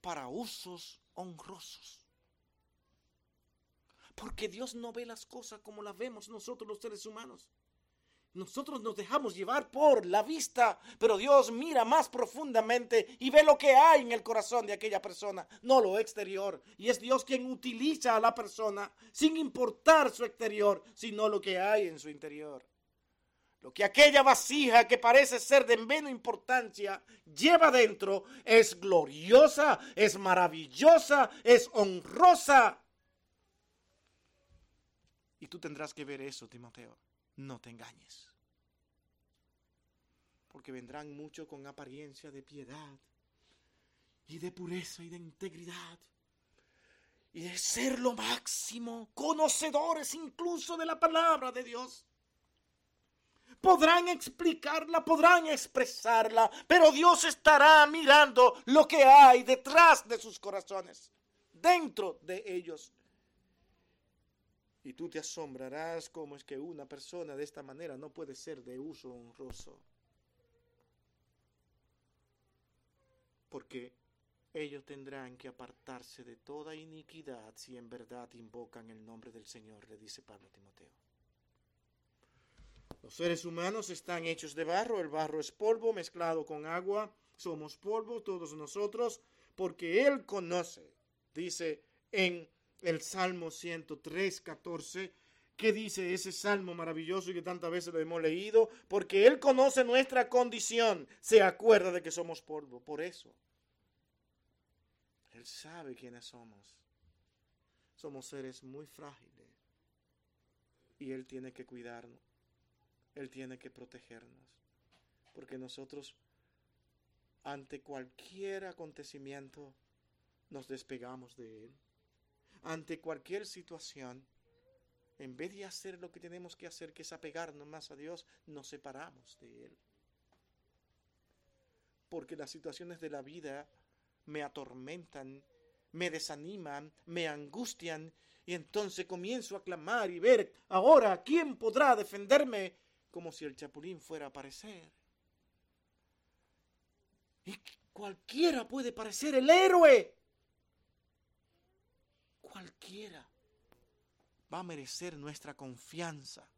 para usos honrosos. Porque Dios no ve las cosas como las vemos nosotros los seres humanos. Nosotros nos dejamos llevar por la vista, pero Dios mira más profundamente y ve lo que hay en el corazón de aquella persona, no lo exterior. Y es Dios quien utiliza a la persona sin importar su exterior, sino lo que hay en su interior. Lo que aquella vasija que parece ser de menos importancia lleva dentro es gloriosa, es maravillosa, es honrosa y tú tendrás que ver eso, Timoteo. No te engañes. Porque vendrán muchos con apariencia de piedad y de pureza y de integridad y de ser lo máximo, conocedores incluso de la palabra de Dios. Podrán explicarla, podrán expresarla, pero Dios estará mirando lo que hay detrás de sus corazones, dentro de ellos. Y tú te asombrarás cómo es que una persona de esta manera no puede ser de uso honroso. Porque ellos tendrán que apartarse de toda iniquidad si en verdad invocan el nombre del Señor, le dice Pablo a Timoteo. Los seres humanos están hechos de barro, el barro es polvo mezclado con agua, somos polvo todos nosotros, porque Él conoce, dice en el Salmo 103, 14. ¿Qué dice ese salmo maravilloso y que tantas veces lo hemos leído? Porque Él conoce nuestra condición, se acuerda de que somos polvo. Por eso, Él sabe quiénes somos. Somos seres muy frágiles. Y Él tiene que cuidarnos. Él tiene que protegernos. Porque nosotros, ante cualquier acontecimiento, nos despegamos de Él ante cualquier situación, en vez de hacer lo que tenemos que hacer, que es apegarnos más a Dios, nos separamos de Él. Porque las situaciones de la vida me atormentan, me desaniman, me angustian, y entonces comienzo a clamar y ver, ahora, ¿quién podrá defenderme? Como si el chapulín fuera a aparecer. Y cualquiera puede parecer el héroe cualquiera va a merecer nuestra confianza,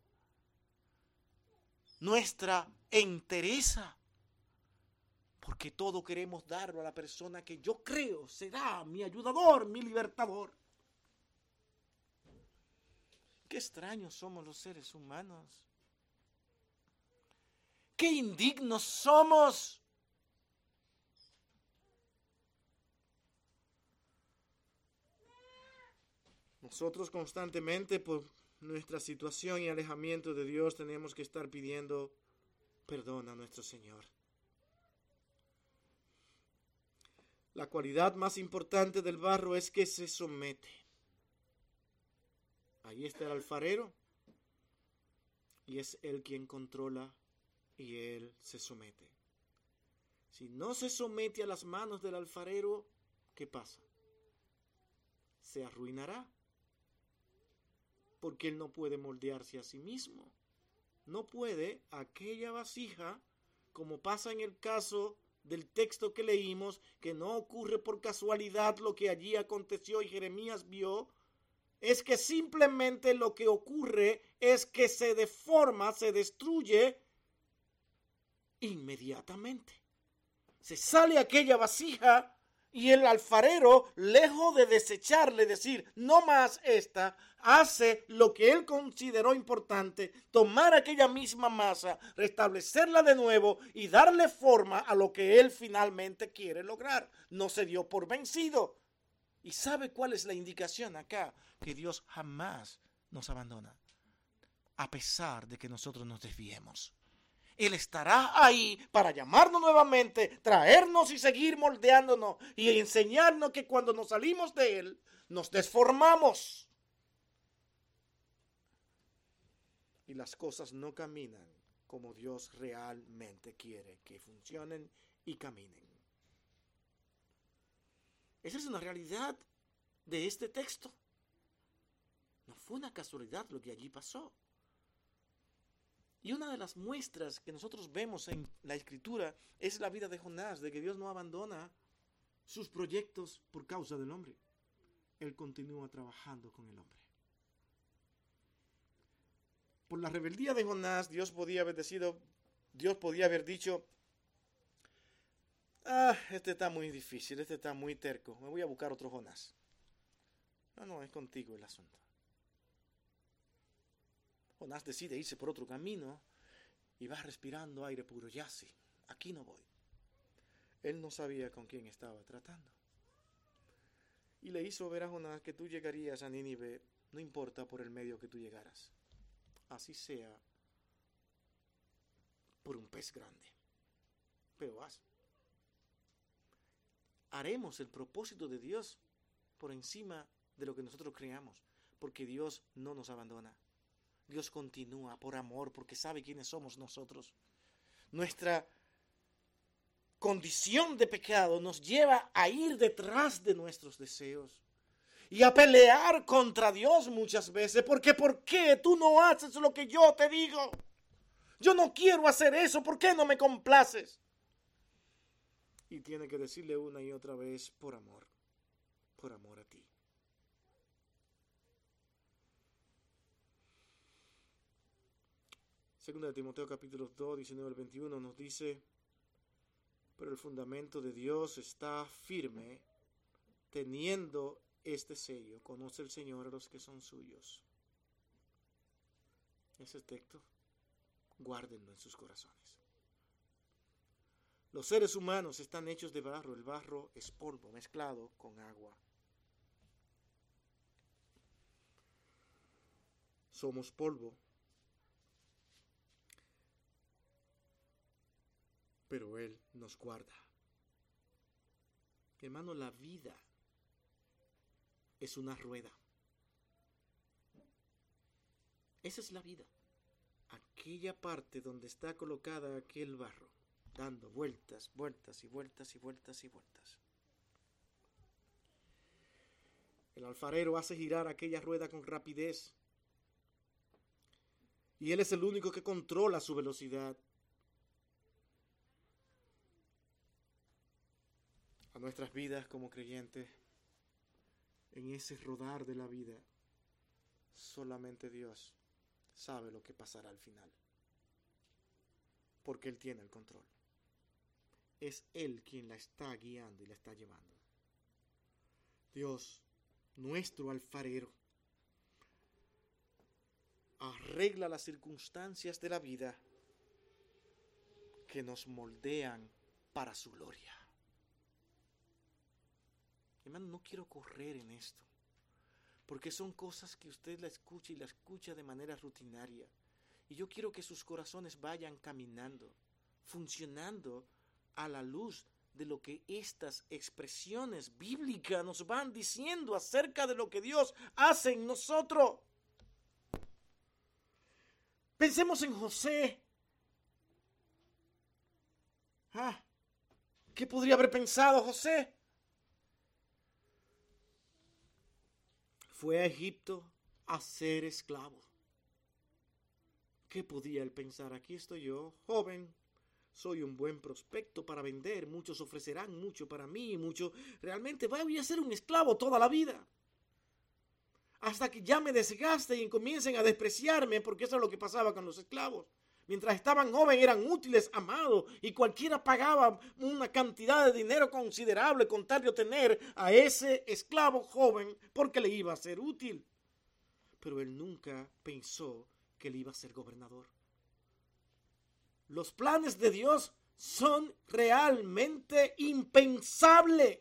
nuestra entereza, porque todo queremos darlo a la persona que yo creo será mi ayudador, mi libertador. Qué extraños somos los seres humanos. Qué indignos somos. Nosotros constantemente por nuestra situación y alejamiento de Dios tenemos que estar pidiendo perdón a nuestro Señor. La cualidad más importante del barro es que se somete. Ahí está el alfarero y es él quien controla y él se somete. Si no se somete a las manos del alfarero, ¿qué pasa? Se arruinará. Porque él no puede moldearse a sí mismo. No puede aquella vasija, como pasa en el caso del texto que leímos, que no ocurre por casualidad lo que allí aconteció y Jeremías vio, es que simplemente lo que ocurre es que se deforma, se destruye inmediatamente. Se sale aquella vasija y el alfarero, lejos de desecharle, decir, no más esta, hace lo que él consideró importante, tomar aquella misma masa, restablecerla de nuevo y darle forma a lo que él finalmente quiere lograr. No se dio por vencido. ¿Y sabe cuál es la indicación acá? Que Dios jamás nos abandona, a pesar de que nosotros nos desviemos. Él estará ahí para llamarnos nuevamente, traernos y seguir moldeándonos y enseñarnos que cuando nos salimos de Él, nos desformamos. Y las cosas no caminan como Dios realmente quiere que funcionen y caminen. Esa es una realidad de este texto. No fue una casualidad lo que allí pasó. Y una de las muestras que nosotros vemos en la escritura es la vida de Jonás, de que Dios no abandona sus proyectos por causa del hombre. Él continúa trabajando con el hombre. Por la rebeldía de Jonás, Dios podía haber decidido, Dios podía haber dicho, ah, este está muy difícil, este está muy terco, me voy a buscar otro Jonás. No, no, es contigo el asunto. Jonás decide irse por otro camino y va respirando aire puro. Ya sí, aquí no voy. Él no sabía con quién estaba tratando. Y le hizo ver a Jonás que tú llegarías a Nínive, no importa por el medio que tú llegaras. Así sea por un pez grande. Pero vas. Haremos el propósito de Dios por encima de lo que nosotros creamos, porque Dios no nos abandona. Dios continúa por amor, porque sabe quiénes somos nosotros. Nuestra condición de pecado nos lleva a ir detrás de nuestros deseos y a pelear contra Dios muchas veces, porque ¿por qué tú no haces lo que yo te digo? Yo no quiero hacer eso, ¿por qué no me complaces? Y tiene que decirle una y otra vez, por amor, por amor a ti. Segunda de Timoteo capítulo 2, 19 al 21 nos dice, pero el fundamento de Dios está firme, teniendo este sello, conoce el Señor a los que son suyos. Ese texto, guárdenlo en sus corazones. Los seres humanos están hechos de barro, el barro es polvo mezclado con agua. Somos polvo pero Él nos guarda. Hermano, la vida es una rueda. Esa es la vida. Aquella parte donde está colocada aquel barro, dando vueltas, vueltas y vueltas y vueltas y vueltas. El alfarero hace girar aquella rueda con rapidez. Y él es el único que controla su velocidad. A nuestras vidas como creyentes, en ese rodar de la vida, solamente Dios sabe lo que pasará al final. Porque Él tiene el control. Es Él quien la está guiando y la está llevando. Dios, nuestro alfarero, arregla las circunstancias de la vida que nos moldean para su gloria. Hermano, no quiero correr en esto. Porque son cosas que usted la escucha y la escucha de manera rutinaria. Y yo quiero que sus corazones vayan caminando, funcionando a la luz de lo que estas expresiones bíblicas nos van diciendo acerca de lo que Dios hace en nosotros. Pensemos en José. Ah, ¿Qué podría haber pensado José? Fue a Egipto a ser esclavo. ¿Qué podía él pensar? Aquí estoy yo, joven, soy un buen prospecto para vender, muchos ofrecerán mucho para mí, mucho. Realmente voy a ser un esclavo toda la vida. Hasta que ya me desgaste y comiencen a despreciarme, porque eso es lo que pasaba con los esclavos. Mientras estaban jóvenes eran útiles, amados, y cualquiera pagaba una cantidad de dinero considerable con tal de obtener a ese esclavo joven porque le iba a ser útil. Pero él nunca pensó que le iba a ser gobernador. Los planes de Dios son realmente impensables.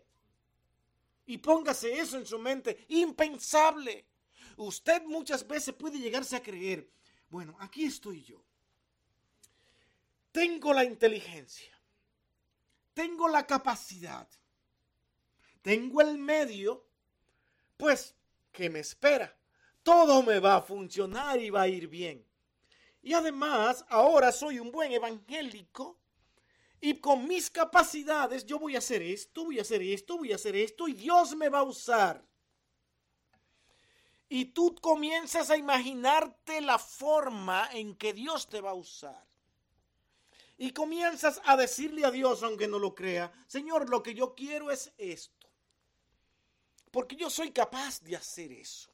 Y póngase eso en su mente, impensable. Usted muchas veces puede llegarse a creer, bueno, aquí estoy yo. Tengo la inteligencia, tengo la capacidad, tengo el medio, pues, ¿qué me espera? Todo me va a funcionar y va a ir bien. Y además, ahora soy un buen evangélico y con mis capacidades yo voy a hacer esto, voy a hacer esto, voy a hacer esto y Dios me va a usar. Y tú comienzas a imaginarte la forma en que Dios te va a usar. Y comienzas a decirle a Dios, aunque no lo crea, Señor, lo que yo quiero es esto. Porque yo soy capaz de hacer eso.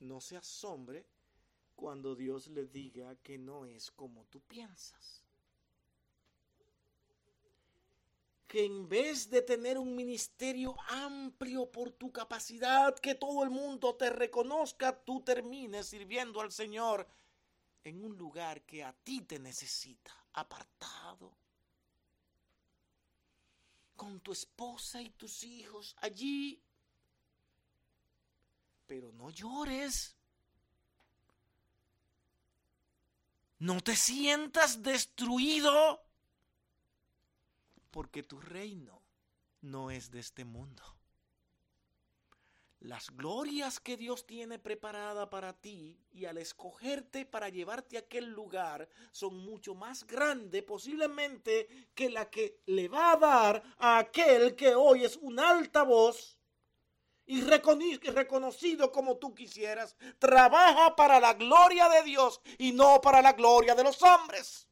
No se asombre cuando Dios le diga que no es como tú piensas. Que en vez de tener un ministerio amplio por tu capacidad, que todo el mundo te reconozca, tú termines sirviendo al Señor en un lugar que a ti te necesita, apartado, con tu esposa y tus hijos allí. Pero no llores. No te sientas destruido porque tu reino no es de este mundo. Las glorias que Dios tiene preparada para ti y al escogerte para llevarte a aquel lugar son mucho más grandes posiblemente que la que le va a dar a aquel que hoy es un altavoz y reconocido como tú quisieras, trabaja para la gloria de Dios y no para la gloria de los hombres.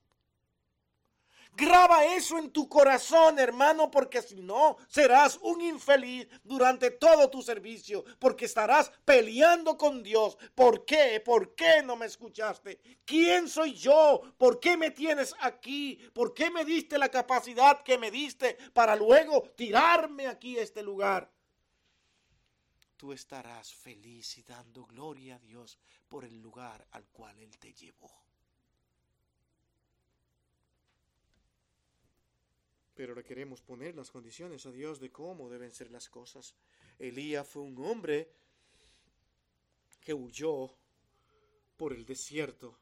Graba eso en tu corazón, hermano, porque si no, serás un infeliz durante todo tu servicio, porque estarás peleando con Dios. ¿Por qué? ¿Por qué no me escuchaste? ¿Quién soy yo? ¿Por qué me tienes aquí? ¿Por qué me diste la capacidad que me diste para luego tirarme aquí a este lugar? tú estarás feliz y dando gloria a Dios por el lugar al cual Él te llevó. Pero le queremos poner las condiciones a Dios de cómo deben ser las cosas. Elías fue un hombre que huyó por el desierto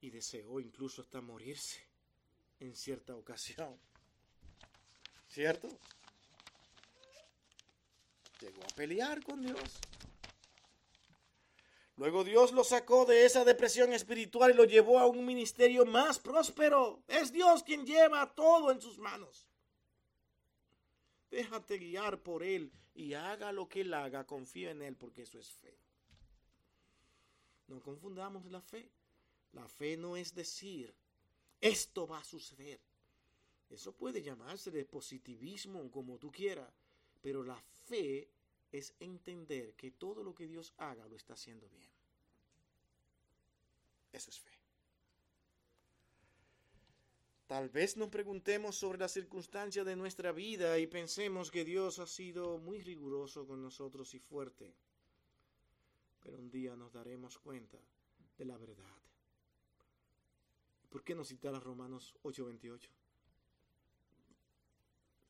y deseó incluso hasta morirse en cierta ocasión. ¿Cierto? llegó a pelear con Dios. Luego Dios lo sacó de esa depresión espiritual y lo llevó a un ministerio más próspero. Es Dios quien lleva todo en sus manos. Déjate guiar por Él y haga lo que Él haga. Confía en Él porque eso es fe. No confundamos la fe. La fe no es decir, esto va a suceder. Eso puede llamarse de positivismo como tú quieras. Pero la fe es entender que todo lo que Dios haga lo está haciendo bien. Eso es fe. Tal vez nos preguntemos sobre las circunstancias de nuestra vida y pensemos que Dios ha sido muy riguroso con nosotros y fuerte. Pero un día nos daremos cuenta de la verdad. ¿Por qué no citar a Romanos 8:28?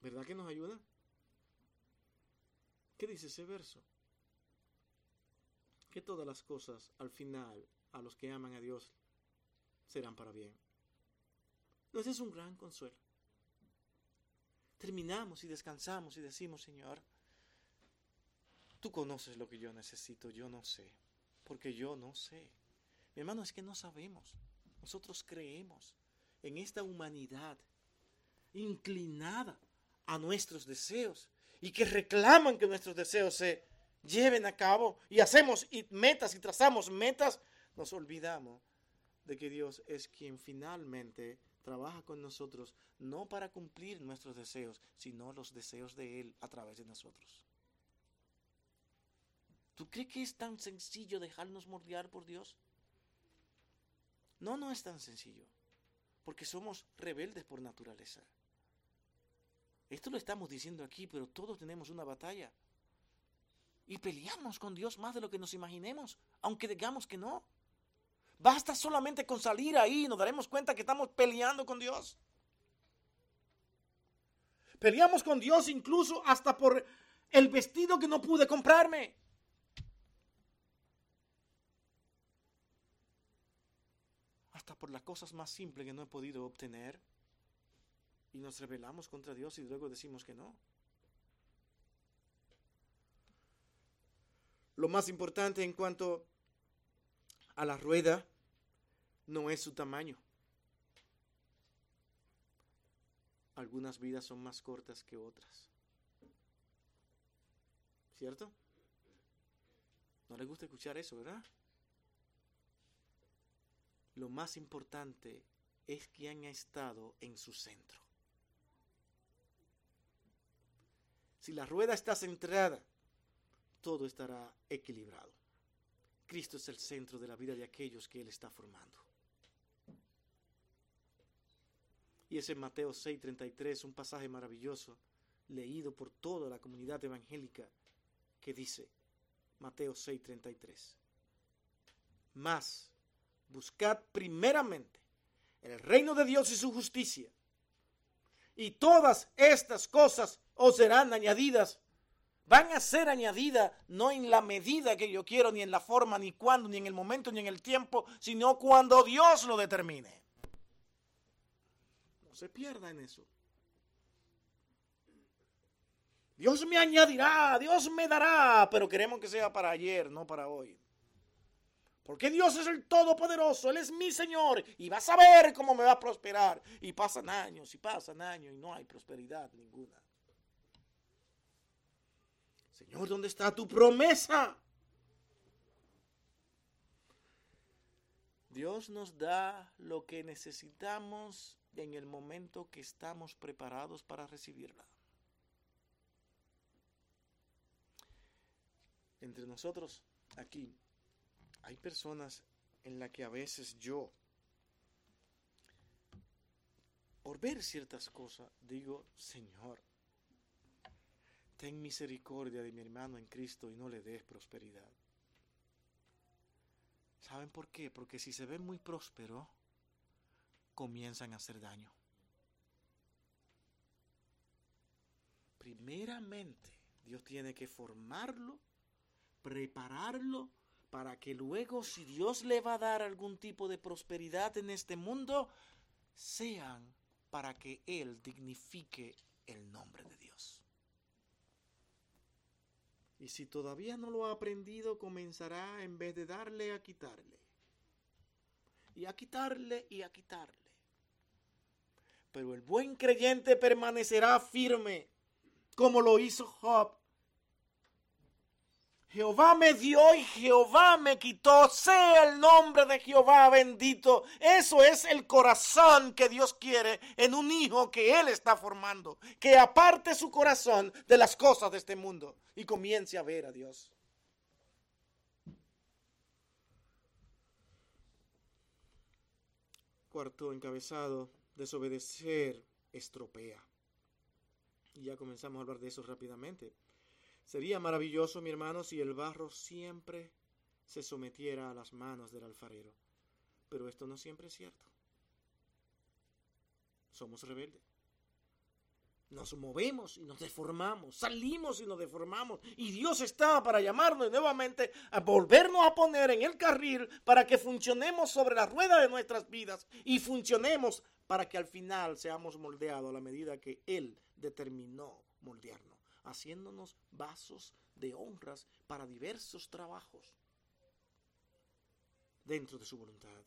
¿Verdad que nos ayuda? ¿Qué dice ese verso? Que todas las cosas al final a los que aman a Dios serán para bien. Entonces es un gran consuelo. Terminamos y descansamos y decimos, Señor, tú conoces lo que yo necesito, yo no sé, porque yo no sé. Mi hermano, es que no sabemos. Nosotros creemos en esta humanidad inclinada a nuestros deseos y que reclaman que nuestros deseos se lleven a cabo y hacemos metas y trazamos metas, nos olvidamos de que Dios es quien finalmente trabaja con nosotros, no para cumplir nuestros deseos, sino los deseos de Él a través de nosotros. ¿Tú crees que es tan sencillo dejarnos moldear por Dios? No, no es tan sencillo, porque somos rebeldes por naturaleza. Esto lo estamos diciendo aquí, pero todos tenemos una batalla. Y peleamos con Dios más de lo que nos imaginemos, aunque digamos que no. Basta solamente con salir ahí y nos daremos cuenta que estamos peleando con Dios. Peleamos con Dios incluso hasta por el vestido que no pude comprarme. Hasta por las cosas más simples que no he podido obtener. Y nos rebelamos contra Dios y luego decimos que no. Lo más importante en cuanto a la rueda no es su tamaño. Algunas vidas son más cortas que otras. ¿Cierto? No le gusta escuchar eso, ¿verdad? Lo más importante es quién ha estado en su centro. Si la rueda está centrada, todo estará equilibrado. Cristo es el centro de la vida de aquellos que Él está formando. Y es en Mateo 6:33, un pasaje maravilloso, leído por toda la comunidad evangélica, que dice, Mateo 6:33, más buscad primeramente el reino de Dios y su justicia, y todas estas cosas os serán añadidas. Van a ser añadidas no en la medida que yo quiero, ni en la forma, ni cuándo, ni en el momento, ni en el tiempo, sino cuando Dios lo determine se pierda en eso. Dios me añadirá, Dios me dará, pero queremos que sea para ayer, no para hoy. Porque Dios es el Todopoderoso, Él es mi Señor y va a saber cómo me va a prosperar. Y pasan años y pasan años y no hay prosperidad ninguna. Señor, ¿dónde está tu promesa? Dios nos da lo que necesitamos en el momento que estamos preparados para recibirla. Entre nosotros, aquí, hay personas en las que a veces yo, por ver ciertas cosas, digo, Señor, ten misericordia de mi hermano en Cristo y no le des prosperidad. ¿Saben por qué? Porque si se ve muy próspero, comienzan a hacer daño. Primeramente, Dios tiene que formarlo, prepararlo, para que luego, si Dios le va a dar algún tipo de prosperidad en este mundo, sean para que Él dignifique el nombre de Dios. Y si todavía no lo ha aprendido, comenzará en vez de darle a quitarle. Y a quitarle y a quitarle pero el buen creyente permanecerá firme, como lo hizo Job. Jehová me dio y Jehová me quitó. Sea el nombre de Jehová bendito. Eso es el corazón que Dios quiere en un hijo que Él está formando. Que aparte su corazón de las cosas de este mundo y comience a ver a Dios. Cuarto encabezado desobedecer estropea. Y ya comenzamos a hablar de eso rápidamente. Sería maravilloso, mi hermano, si el barro siempre se sometiera a las manos del alfarero. Pero esto no siempre es cierto. Somos rebeldes nos movemos y nos deformamos, salimos y nos deformamos. Y Dios está para llamarnos nuevamente a volvernos a poner en el carril para que funcionemos sobre la rueda de nuestras vidas y funcionemos para que al final seamos moldeados a la medida que Él determinó moldearnos, haciéndonos vasos de honras para diversos trabajos dentro de su voluntad.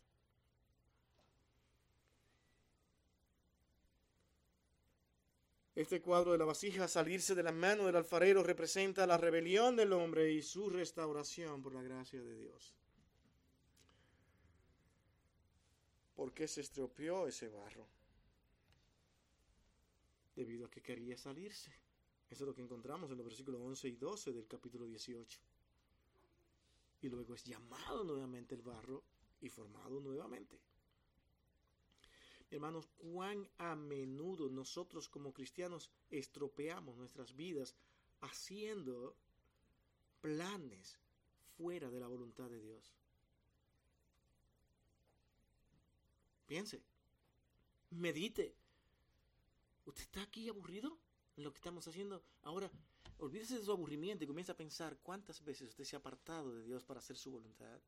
Este cuadro de la vasija, salirse de la mano del alfarero, representa la rebelión del hombre y su restauración por la gracia de Dios. ¿Por qué se estropeó ese barro? Debido a que quería salirse. Eso es lo que encontramos en los versículos 11 y 12 del capítulo 18. Y luego es llamado nuevamente el barro y formado nuevamente. Hermanos, cuán a menudo nosotros como cristianos estropeamos nuestras vidas haciendo planes fuera de la voluntad de Dios. Piense, medite. ¿Usted está aquí aburrido lo que estamos haciendo? Ahora, olvídese de su aburrimiento y comienza a pensar cuántas veces usted se ha apartado de Dios para hacer su voluntad.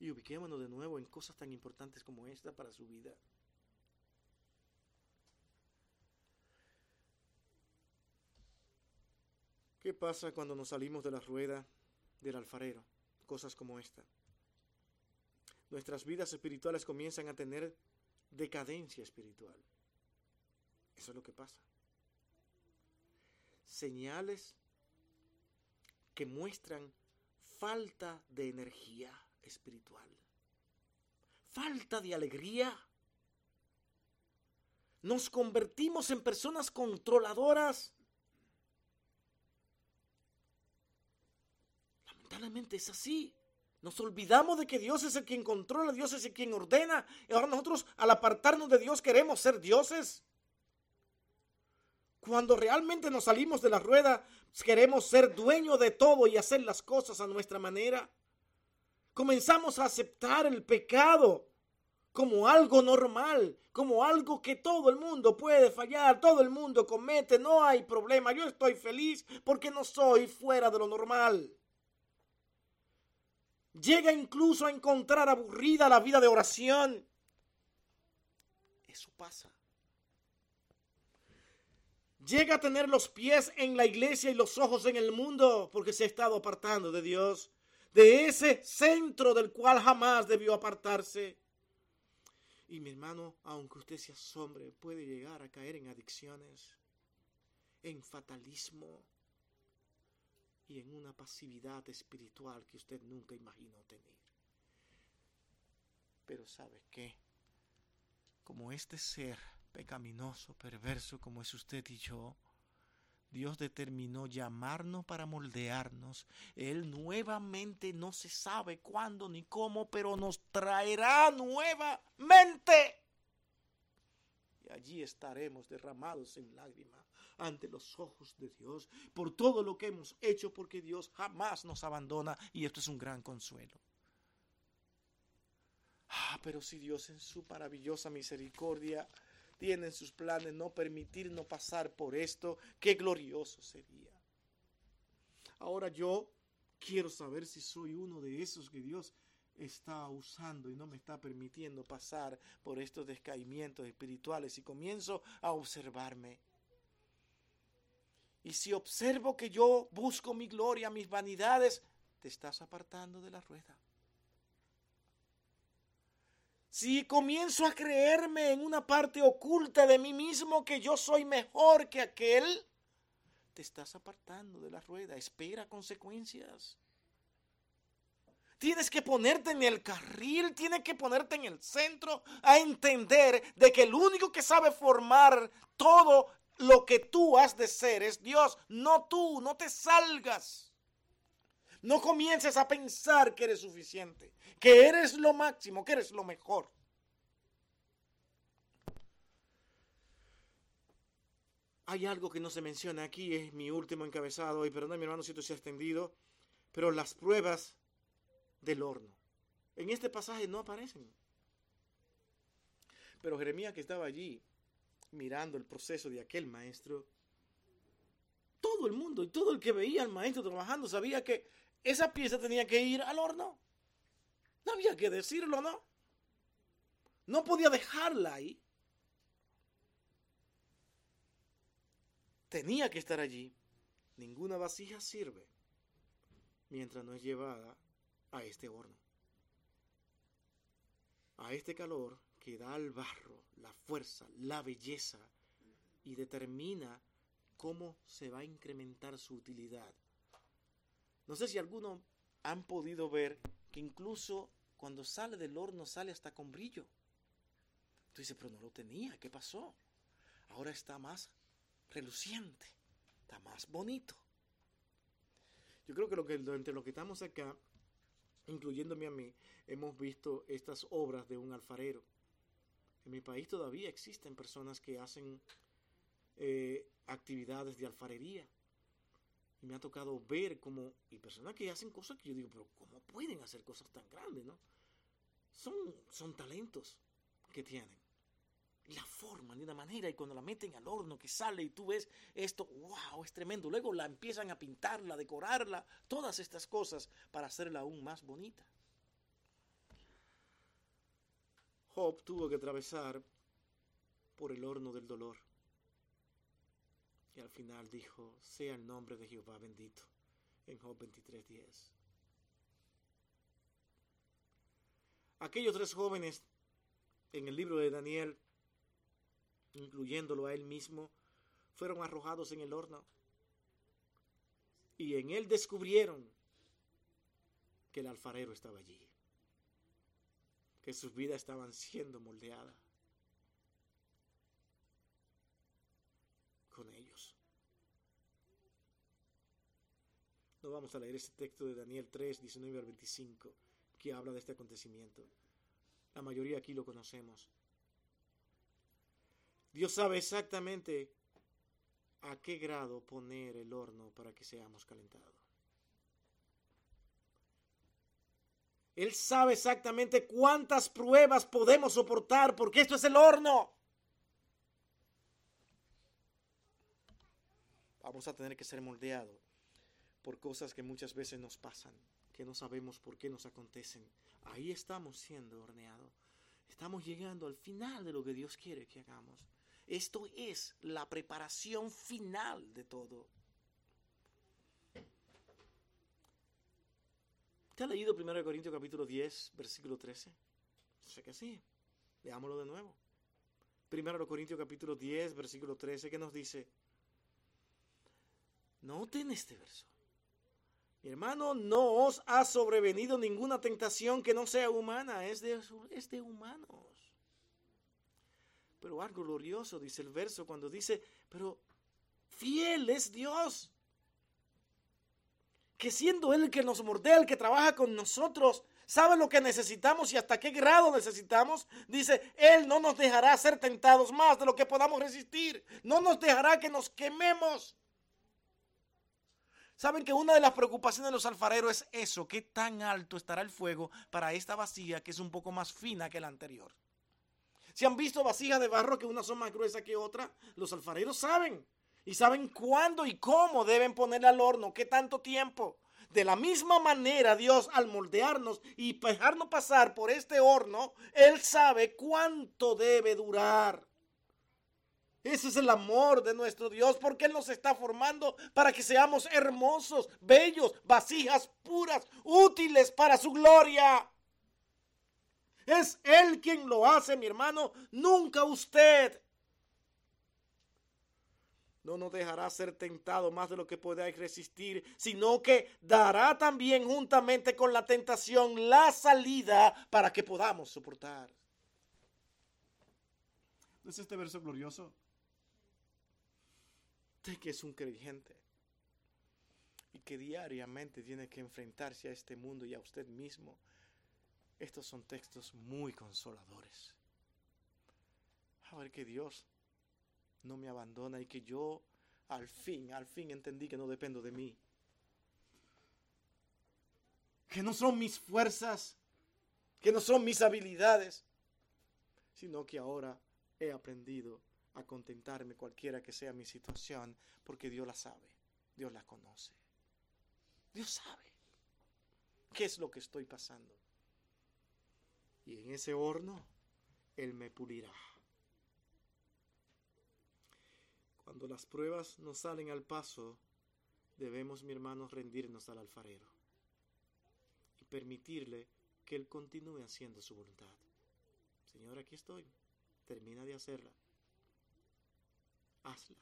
Y ubiquémonos de nuevo en cosas tan importantes como esta para su vida. ¿Qué pasa cuando nos salimos de la rueda del alfarero? Cosas como esta. Nuestras vidas espirituales comienzan a tener decadencia espiritual. Eso es lo que pasa. Señales que muestran falta de energía espiritual. Falta de alegría. Nos convertimos en personas controladoras. Lamentablemente es así. Nos olvidamos de que Dios es el quien controla, Dios es el quien ordena. Y ahora nosotros al apartarnos de Dios queremos ser dioses. Cuando realmente nos salimos de la rueda, queremos ser dueños de todo y hacer las cosas a nuestra manera comenzamos a aceptar el pecado como algo normal, como algo que todo el mundo puede fallar, todo el mundo comete, no hay problema, yo estoy feliz porque no soy fuera de lo normal. Llega incluso a encontrar aburrida la vida de oración. Eso pasa. Llega a tener los pies en la iglesia y los ojos en el mundo porque se ha estado apartando de Dios de ese centro del cual jamás debió apartarse. Y mi hermano, aunque usted se asombre, puede llegar a caer en adicciones, en fatalismo y en una pasividad espiritual que usted nunca imaginó tener. Pero ¿sabe qué? Como este ser pecaminoso, perverso como es usted y yo, Dios determinó llamarnos para moldearnos. Él nuevamente no se sabe cuándo ni cómo, pero nos traerá nuevamente. Y allí estaremos derramados en lágrimas ante los ojos de Dios por todo lo que hemos hecho, porque Dios jamás nos abandona y esto es un gran consuelo. Ah, pero si Dios en su maravillosa misericordia tiene sus planes no permitirnos pasar por esto, qué glorioso sería. Ahora yo quiero saber si soy uno de esos que Dios está usando y no me está permitiendo pasar por estos descaimientos espirituales y comienzo a observarme. Y si observo que yo busco mi gloria, mis vanidades, te estás apartando de la rueda si comienzo a creerme en una parte oculta de mí mismo que yo soy mejor que aquel, te estás apartando de la rueda. Espera consecuencias. Tienes que ponerte en el carril, tienes que ponerte en el centro a entender de que el único que sabe formar todo lo que tú has de ser es Dios, no tú, no te salgas. No comiences a pensar que eres suficiente, que eres lo máximo, que eres lo mejor. Hay algo que no se menciona aquí, es mi último encabezado, y perdón mi hermano si esto se ha extendido, pero las pruebas del horno. En este pasaje no aparecen. Pero Jeremías que estaba allí mirando el proceso de aquel maestro, todo el mundo y todo el que veía al maestro trabajando sabía que esa pieza tenía que ir al horno. No había que decirlo, ¿no? No podía dejarla ahí. Tenía que estar allí. Ninguna vasija sirve mientras no es llevada a este horno. A este calor que da al barro la fuerza, la belleza y determina cómo se va a incrementar su utilidad. No sé si algunos han podido ver que incluso cuando sale del horno sale hasta con brillo. Tú dices, pero no lo tenía, ¿qué pasó? Ahora está más reluciente, está más bonito. Yo creo que, lo que entre lo que estamos acá, incluyéndome a mí, hemos visto estas obras de un alfarero. En mi país todavía existen personas que hacen eh, actividades de alfarería. Y me ha tocado ver como, y personas que hacen cosas que yo digo, pero ¿cómo pueden hacer cosas tan grandes, no? Son, son talentos que tienen. La forma de una manera, y cuando la meten al horno que sale y tú ves esto, wow, es tremendo. Luego la empiezan a pintarla, a decorarla, todas estas cosas para hacerla aún más bonita. Job tuvo que atravesar por el horno del dolor. Y al final dijo, sea el nombre de Jehová bendito, en Job 23:10. Aquellos tres jóvenes en el libro de Daniel, incluyéndolo a él mismo, fueron arrojados en el horno. Y en él descubrieron que el alfarero estaba allí, que sus vidas estaban siendo moldeadas. con ellos. No vamos a leer este texto de Daniel 3, 19 al 25, que habla de este acontecimiento. La mayoría aquí lo conocemos. Dios sabe exactamente a qué grado poner el horno para que seamos calentados. Él sabe exactamente cuántas pruebas podemos soportar porque esto es el horno. vamos a tener que ser moldeados por cosas que muchas veces nos pasan, que no sabemos por qué nos acontecen. Ahí estamos siendo horneados. Estamos llegando al final de lo que Dios quiere que hagamos. Esto es la preparación final de todo. ¿Te ha leído 1 Corintios capítulo 10, versículo 13? Sé que sí. Leámoslo de nuevo. 1 Corintios capítulo 10, versículo 13, ¿qué nos dice? Noten este verso. Hermano, no os ha sobrevenido ninguna tentación que no sea humana, es de, es de humanos. Pero algo glorioso dice el verso cuando dice, pero fiel es Dios. Que siendo Él el que nos mordea, el que trabaja con nosotros, sabe lo que necesitamos y hasta qué grado necesitamos. Dice, Él no nos dejará ser tentados más de lo que podamos resistir. No nos dejará que nos quememos. Saben que una de las preocupaciones de los alfareros es eso, qué tan alto estará el fuego para esta vasija que es un poco más fina que la anterior. Si han visto vasijas de barro que unas son más gruesas que otras, los alfareros saben y saben cuándo y cómo deben ponerla al horno, qué tanto tiempo. De la misma manera, Dios al moldearnos y dejarnos pasar por este horno, Él sabe cuánto debe durar. Ese es el amor de nuestro Dios, porque Él nos está formando para que seamos hermosos, bellos, vasijas puras, útiles para su gloria. Es Él quien lo hace, mi hermano, nunca usted. No nos dejará ser tentado más de lo que podáis resistir, sino que dará también juntamente con la tentación la salida para que podamos soportar. ¿No es este verso glorioso? Usted que es un creyente y que diariamente tiene que enfrentarse a este mundo y a usted mismo, estos son textos muy consoladores. A ver que Dios no me abandona y que yo al fin, al fin entendí que no dependo de mí. Que no son mis fuerzas, que no son mis habilidades, sino que ahora he aprendido a contentarme cualquiera que sea mi situación, porque Dios la sabe, Dios la conoce. Dios sabe qué es lo que estoy pasando. Y en ese horno, Él me pulirá. Cuando las pruebas nos salen al paso, debemos, mi hermano, rendirnos al alfarero y permitirle que Él continúe haciendo su voluntad. Señor, aquí estoy. Termina de hacerla hazla.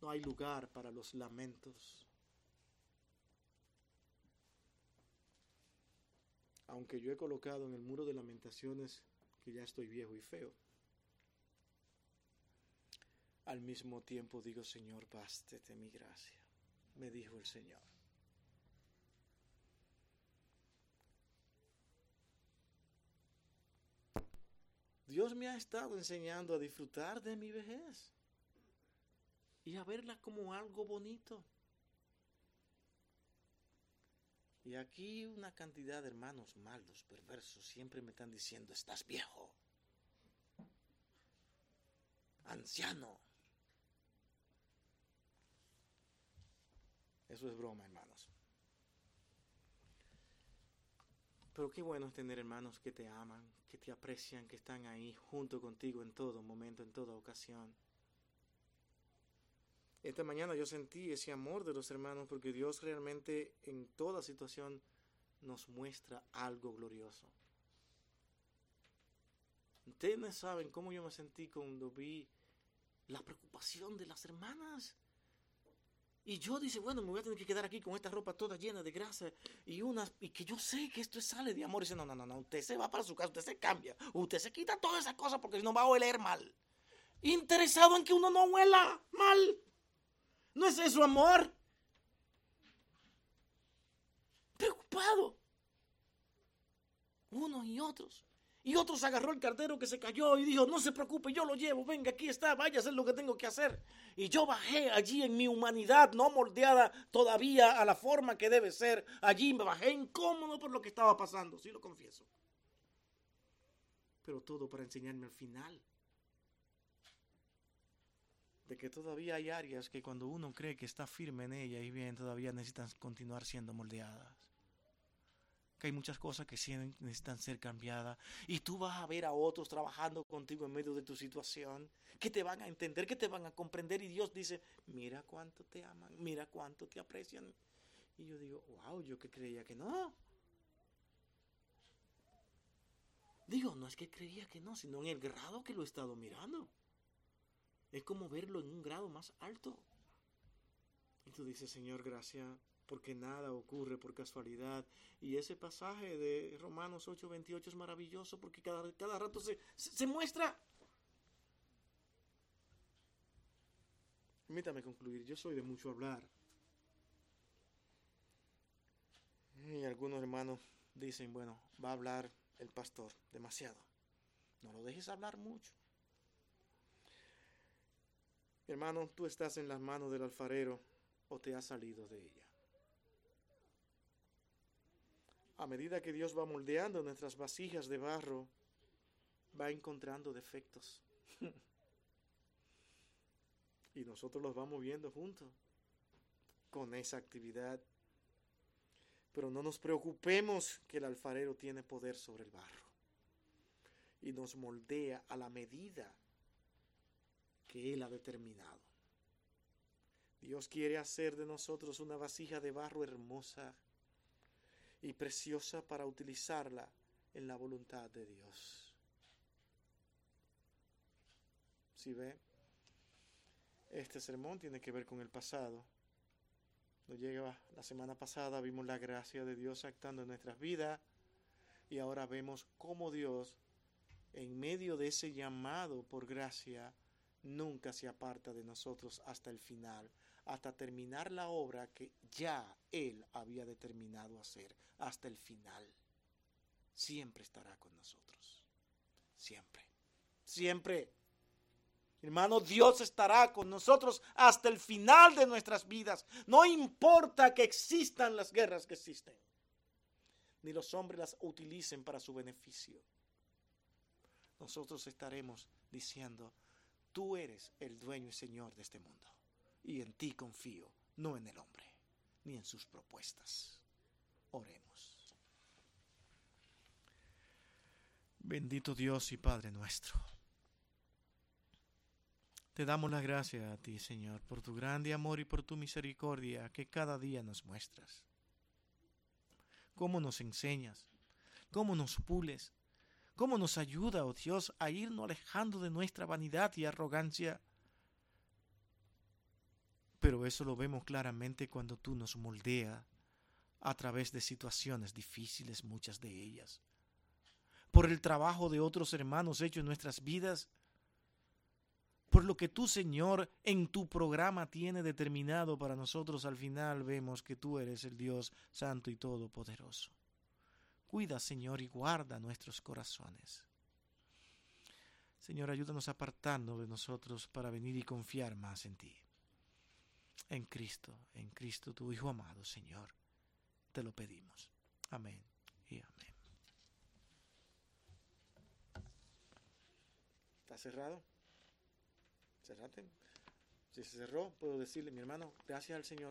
No hay lugar para los lamentos. Aunque yo he colocado en el muro de lamentaciones que ya estoy viejo y feo. Al mismo tiempo digo, Señor, bástete mi gracia, me dijo el Señor. Dios me ha estado enseñando a disfrutar de mi vejez y a verla como algo bonito. Y aquí una cantidad de hermanos malos, perversos, siempre me están diciendo, estás viejo, anciano. Eso es broma, hermanos. Pero qué bueno es tener hermanos que te aman, que te aprecian, que están ahí junto contigo en todo momento, en toda ocasión. Esta mañana yo sentí ese amor de los hermanos porque Dios realmente en toda situación nos muestra algo glorioso. Ustedes saben cómo yo me sentí cuando vi la preocupación de las hermanas. Y yo dice, bueno, me voy a tener que quedar aquí con esta ropa toda llena de grasa y una y que yo sé que esto sale de amor. Y dice, no, no, no, no, usted se va para su casa, usted se cambia, usted se quita todas esas cosas porque si no va a oler mal. Interesado en que uno no huela mal. ¿No es eso amor? Preocupado. Unos y otros. Y otros agarró el cartero que se cayó y dijo, no se preocupe, yo lo llevo, venga, aquí está, vaya a hacer lo que tengo que hacer. Y yo bajé allí en mi humanidad, no moldeada todavía a la forma que debe ser. Allí me bajé incómodo por lo que estaba pasando, sí lo confieso. Pero todo para enseñarme al final. De que todavía hay áreas que cuando uno cree que está firme en ella y bien, todavía necesitan continuar siendo moldeadas que hay muchas cosas que necesitan ser cambiadas. Y tú vas a ver a otros trabajando contigo en medio de tu situación, que te van a entender, que te van a comprender. Y Dios dice, mira cuánto te aman, mira cuánto te aprecian. Y yo digo, wow, yo que creía que no. Digo, no es que creía que no, sino en el grado que lo he estado mirando. Es como verlo en un grado más alto. Y tú dices, Señor, gracias porque nada ocurre por casualidad. Y ese pasaje de Romanos 8:28 es maravilloso porque cada, cada rato se, se, muestra. Permítame concluir, yo soy de mucho hablar. Y algunos hermanos dicen, bueno, va a hablar el pastor demasiado. No lo dejes hablar mucho. Hermano, tú estás en las manos del alfarero o te has salido de ella. A medida que Dios va moldeando nuestras vasijas de barro, va encontrando defectos. y nosotros los vamos viendo juntos con esa actividad. Pero no nos preocupemos que el alfarero tiene poder sobre el barro y nos moldea a la medida que Él ha determinado. Dios quiere hacer de nosotros una vasija de barro hermosa y preciosa para utilizarla en la voluntad de Dios. Si ve, este sermón tiene que ver con el pasado. Nos llega la semana pasada, vimos la gracia de Dios actando en nuestras vidas y ahora vemos cómo Dios, en medio de ese llamado por gracia, nunca se aparta de nosotros hasta el final, hasta terminar la obra que ya Él había determinado hacer, hasta el final. Siempre estará con nosotros. Siempre. Siempre. Hermano, Dios estará con nosotros hasta el final de nuestras vidas. No importa que existan las guerras que existen, ni los hombres las utilicen para su beneficio. Nosotros estaremos diciendo, tú eres el dueño y señor de este mundo y en ti confío, no en el hombre, ni en sus propuestas. Oremos. Bendito Dios y Padre nuestro. Te damos la gracia a ti, Señor, por tu grande amor y por tu misericordia que cada día nos muestras. Cómo nos enseñas, cómo nos pules, cómo nos ayuda, oh Dios, a irnos alejando de nuestra vanidad y arrogancia. Pero eso lo vemos claramente cuando tú nos moldeas a través de situaciones difíciles, muchas de ellas. Por el trabajo de otros hermanos hecho en nuestras vidas, por lo que tú, Señor, en tu programa tiene determinado para nosotros, al final vemos que tú eres el Dios Santo y Todopoderoso. Cuida, Señor, y guarda nuestros corazones. Señor, ayúdanos apartando de nosotros para venir y confiar más en ti. En Cristo, en Cristo, tu Hijo amado, Señor, te lo pedimos. Amén y amén. ¿Está cerrado? Cerrate. Si se cerró, puedo decirle, mi hermano, gracias al Señor.